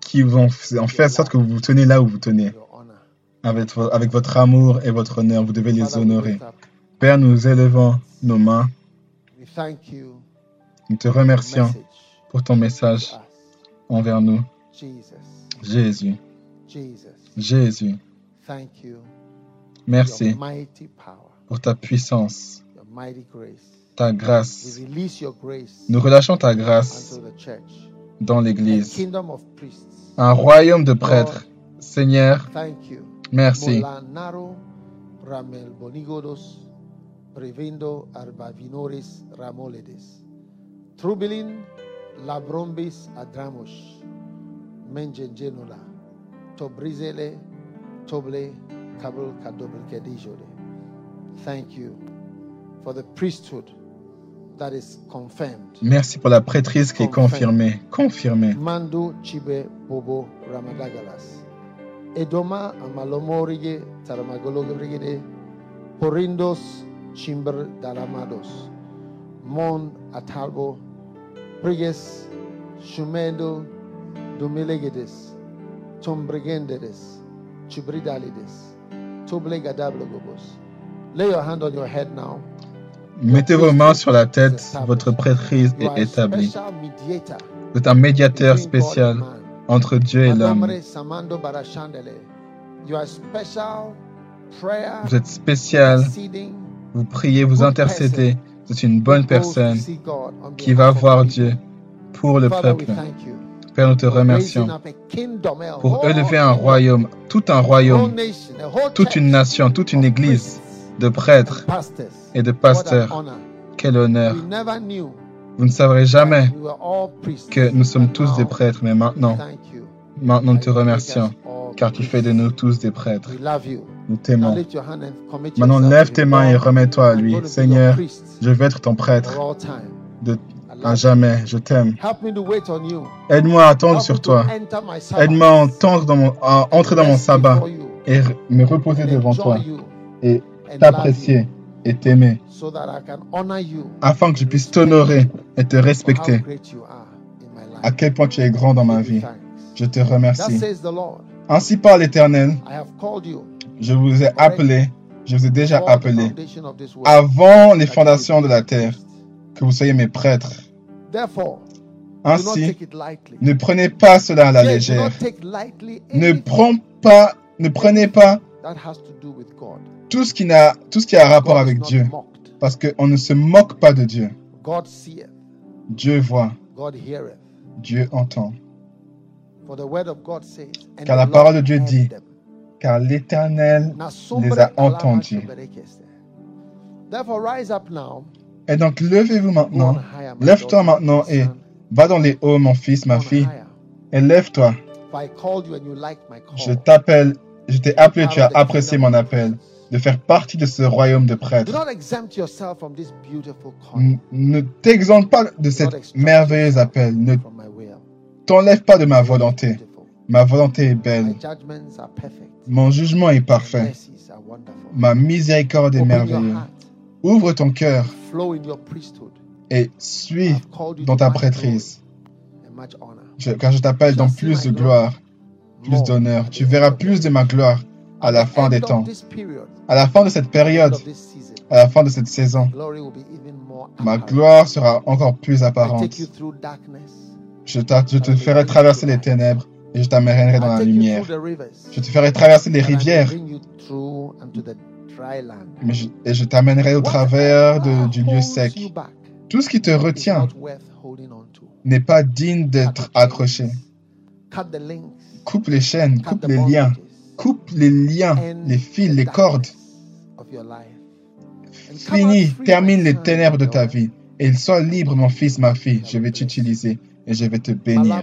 qui vont en faire en sorte que vous vous tenez là où vous tenez. Avec, avec votre amour et votre honneur, vous devez les honorer. Père, nous élevons nos mains. Nous te remercions pour ton message envers nous. Jésus. Jésus. Merci pour ta puissance, ta grâce. Nous relâchons ta grâce dans l'Église. Un royaume de prêtres. Seigneur, merci. Trubilin labrombis adramosh menjenjenola tobrizele toble kabel kadobel kedijode. Thank you for the priesthood. Merci pour la prêtrise qui est confirmée. Confirmée. Mando chibe bobo ramadagalas. Edoma amalomorige taramagologbrigide porindos chimber dalamados. Mon atalbo priges shumendo dumilegides tombrigendedes chibridalides toblegadablegobos. Lay your hand on your head now. Mettez vos mains sur la tête, votre prêtrise est établie. Vous êtes un médiateur spécial entre Dieu et l'homme. Vous êtes spécial, vous priez, vous intercédez. Vous êtes une bonne personne qui va voir Dieu pour le peuple. Père, nous te remercions pour élever un royaume, tout un royaume, toute une nation, toute une église de prêtres et de pasteurs. Quel honneur. Vous ne saurez jamais que nous sommes tous des prêtres, mais maintenant, maintenant nous te remercions, car tu fais de nous tous des prêtres. Nous t'aimons. Maintenant, lève tes mains et remets-toi à lui. Seigneur, je veux être ton prêtre de, à jamais. Je t'aime. Aide-moi à attendre sur toi. Aide-moi à, à entrer dans mon sabbat et me reposer devant toi et t'apprécier et t'aimer afin que je puisse t'honorer et te respecter. À quel point tu es grand dans ma vie. Je te remercie. Ainsi parle l'Éternel. Je vous ai appelé, je vous ai déjà appelé avant les fondations de la terre, que vous soyez mes prêtres. Ainsi, ne prenez pas cela à la légère. Ne, prends pas, ne prenez pas tout ce, qui n'a, tout ce qui a rapport avec Dieu. Parce qu'on ne se moque pas de Dieu. Dieu voit. Dieu entend. Car la parole de Dieu dit, car l'Éternel les a entendus. Et donc, levez-vous maintenant, lève-toi maintenant et va dans les hauts, mon fils, ma fille, et lève-toi. Je t'appelle, je t'ai appelé, tu as apprécié mon appel de faire partie de ce royaume de prêtres. Ne t'exempte pas de cet merveilleux appel. Ne t'enlève pas de ma volonté. Ma volonté est belle. Mon jugement est parfait. Ma miséricorde est merveilleuse. Ouvre ton cœur et suis dans ta prêtrise. car je t'appelle dans plus de gloire, plus d'honneur. Tu verras plus de ma gloire à la fin des temps. À la fin de cette période, à la fin de cette saison, ma gloire sera encore plus apparente. Je, je te ferai traverser les ténèbres et je t'amènerai dans la lumière. Je te ferai traverser les rivières. et je t'amènerai au travers du lieu sec. Tout ce qui te retient n'est pas digne d'être accroché. Coupe les chaînes, coupe les liens, coupe les liens, les fils, les cordes. Finis, termine les ténèbres de ta vie. Et sois libre, mon fils, ma fille. Je vais t'utiliser et je vais te bénir.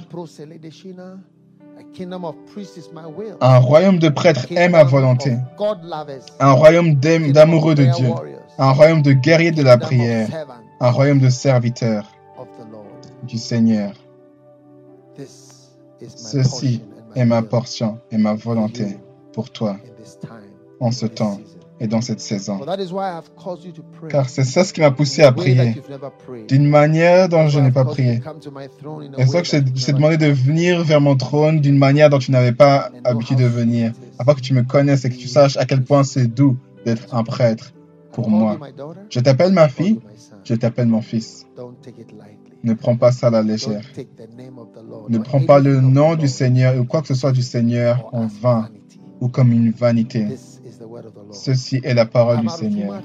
Un royaume de prêtres est ma volonté. Un royaume d'amoureux de Dieu. Un royaume de guerriers de la prière. Un royaume de serviteurs du Seigneur. Ceci est ma portion et ma volonté pour toi en ce temps et dans cette saison. Car c'est ça ce qui m'a poussé à prier. d'une manière dont je n'ai pas prié. Et c'est ça que je t'ai demandé de venir vers mon trône d'une manière dont tu n'avais pas habitude de venir, afin que tu me connaisses et que tu saches à quel point c'est doux d'être un prêtre pour moi. Je t'appelle ma fille, je t'appelle mon fils. Ne prends pas ça à la légère. Ne prends pas le nom du Seigneur ou quoi que ce soit du Seigneur en vain ou comme une vanité. Ceci est la parole du Seigneur.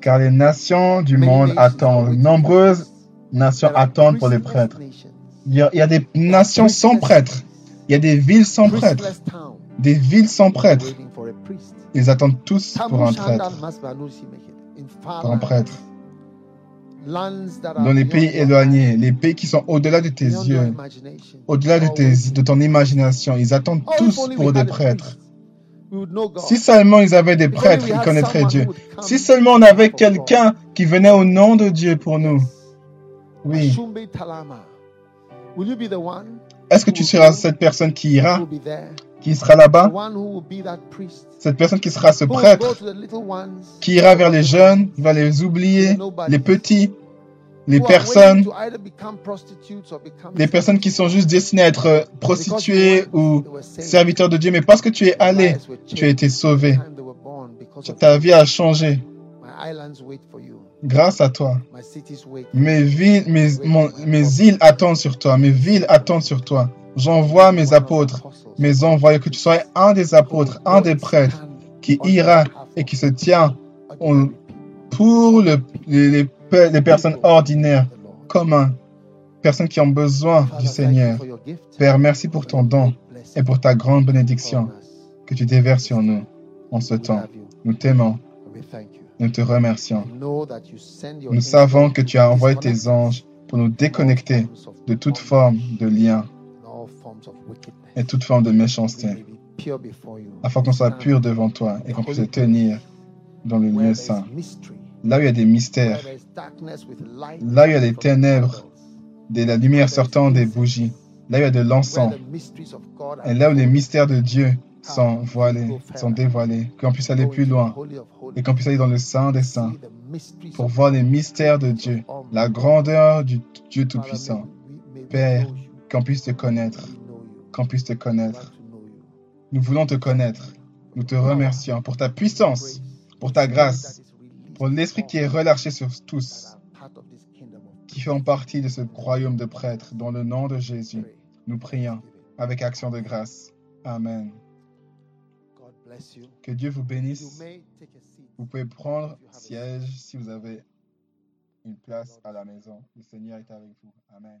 Car les nations du monde attendent, nombreuses nations attendent pour les prêtres. Il y, a, des nations sans prêtres. Il y a des villes sans prêtres. Des villes sans prêtres. Ils attendent tous pour un prêtre. Pour un prêtre dans les pays éloignés, les pays qui sont au-delà de tes yeux, au-delà de, de ton imagination. Ils attendent tous pour des prêtres. Si seulement ils avaient des prêtres, ils connaîtraient Dieu. Si seulement on avait quelqu'un qui venait au nom de Dieu pour nous. Oui. Est-ce que tu seras cette personne qui ira, qui sera là-bas Cette personne qui sera ce prêtre, qui ira vers les jeunes, vers les oubliés, les petits, les personnes, les personnes qui sont juste destinées à être prostituées ou serviteurs de Dieu, mais parce que tu es allé, tu as été sauvé. Ta vie a changé. Grâce à toi. Mes, villes, mes, mes îles attendent sur toi. Mes villes attendent sur toi. J'envoie mes apôtres, mes envoyés, que tu sois un des apôtres, un des prêtres qui ira et qui se tient pour le, les, les personnes ordinaires, communs, personnes qui ont besoin du Seigneur. Père, merci pour ton don et pour ta grande bénédiction que tu déverses sur nous en ce temps. Nous t'aimons. Nous te remercions. Nous savons que tu as envoyé tes anges pour nous déconnecter de toute forme de lien et toute forme de méchanceté, afin qu'on soit pur devant toi et qu'on puisse tenir dans le lieu saint. Là où il y a des mystères, là où il y a des ténèbres, de la lumière sortant des bougies, là où il y a de l'encens, et là où les mystères de Dieu sont voilés, sont dévoilés, qu'on puisse aller plus loin et qu'on puisse aller dans le Saint des Saints pour voir les mystères de Dieu, la grandeur du Dieu Tout-Puissant. Père, qu'on puisse te connaître, qu'on puisse te connaître. Nous voulons te connaître. Nous te remercions pour ta puissance, pour ta grâce, pour l'esprit qui est relâché sur tous, qui font partie de ce royaume de prêtres, dans le nom de Jésus, nous prions avec action de grâce. Amen. Que Dieu vous bénisse. Vous pouvez prendre siège si vous avez une place à la maison. Le Seigneur est avec vous. Amen.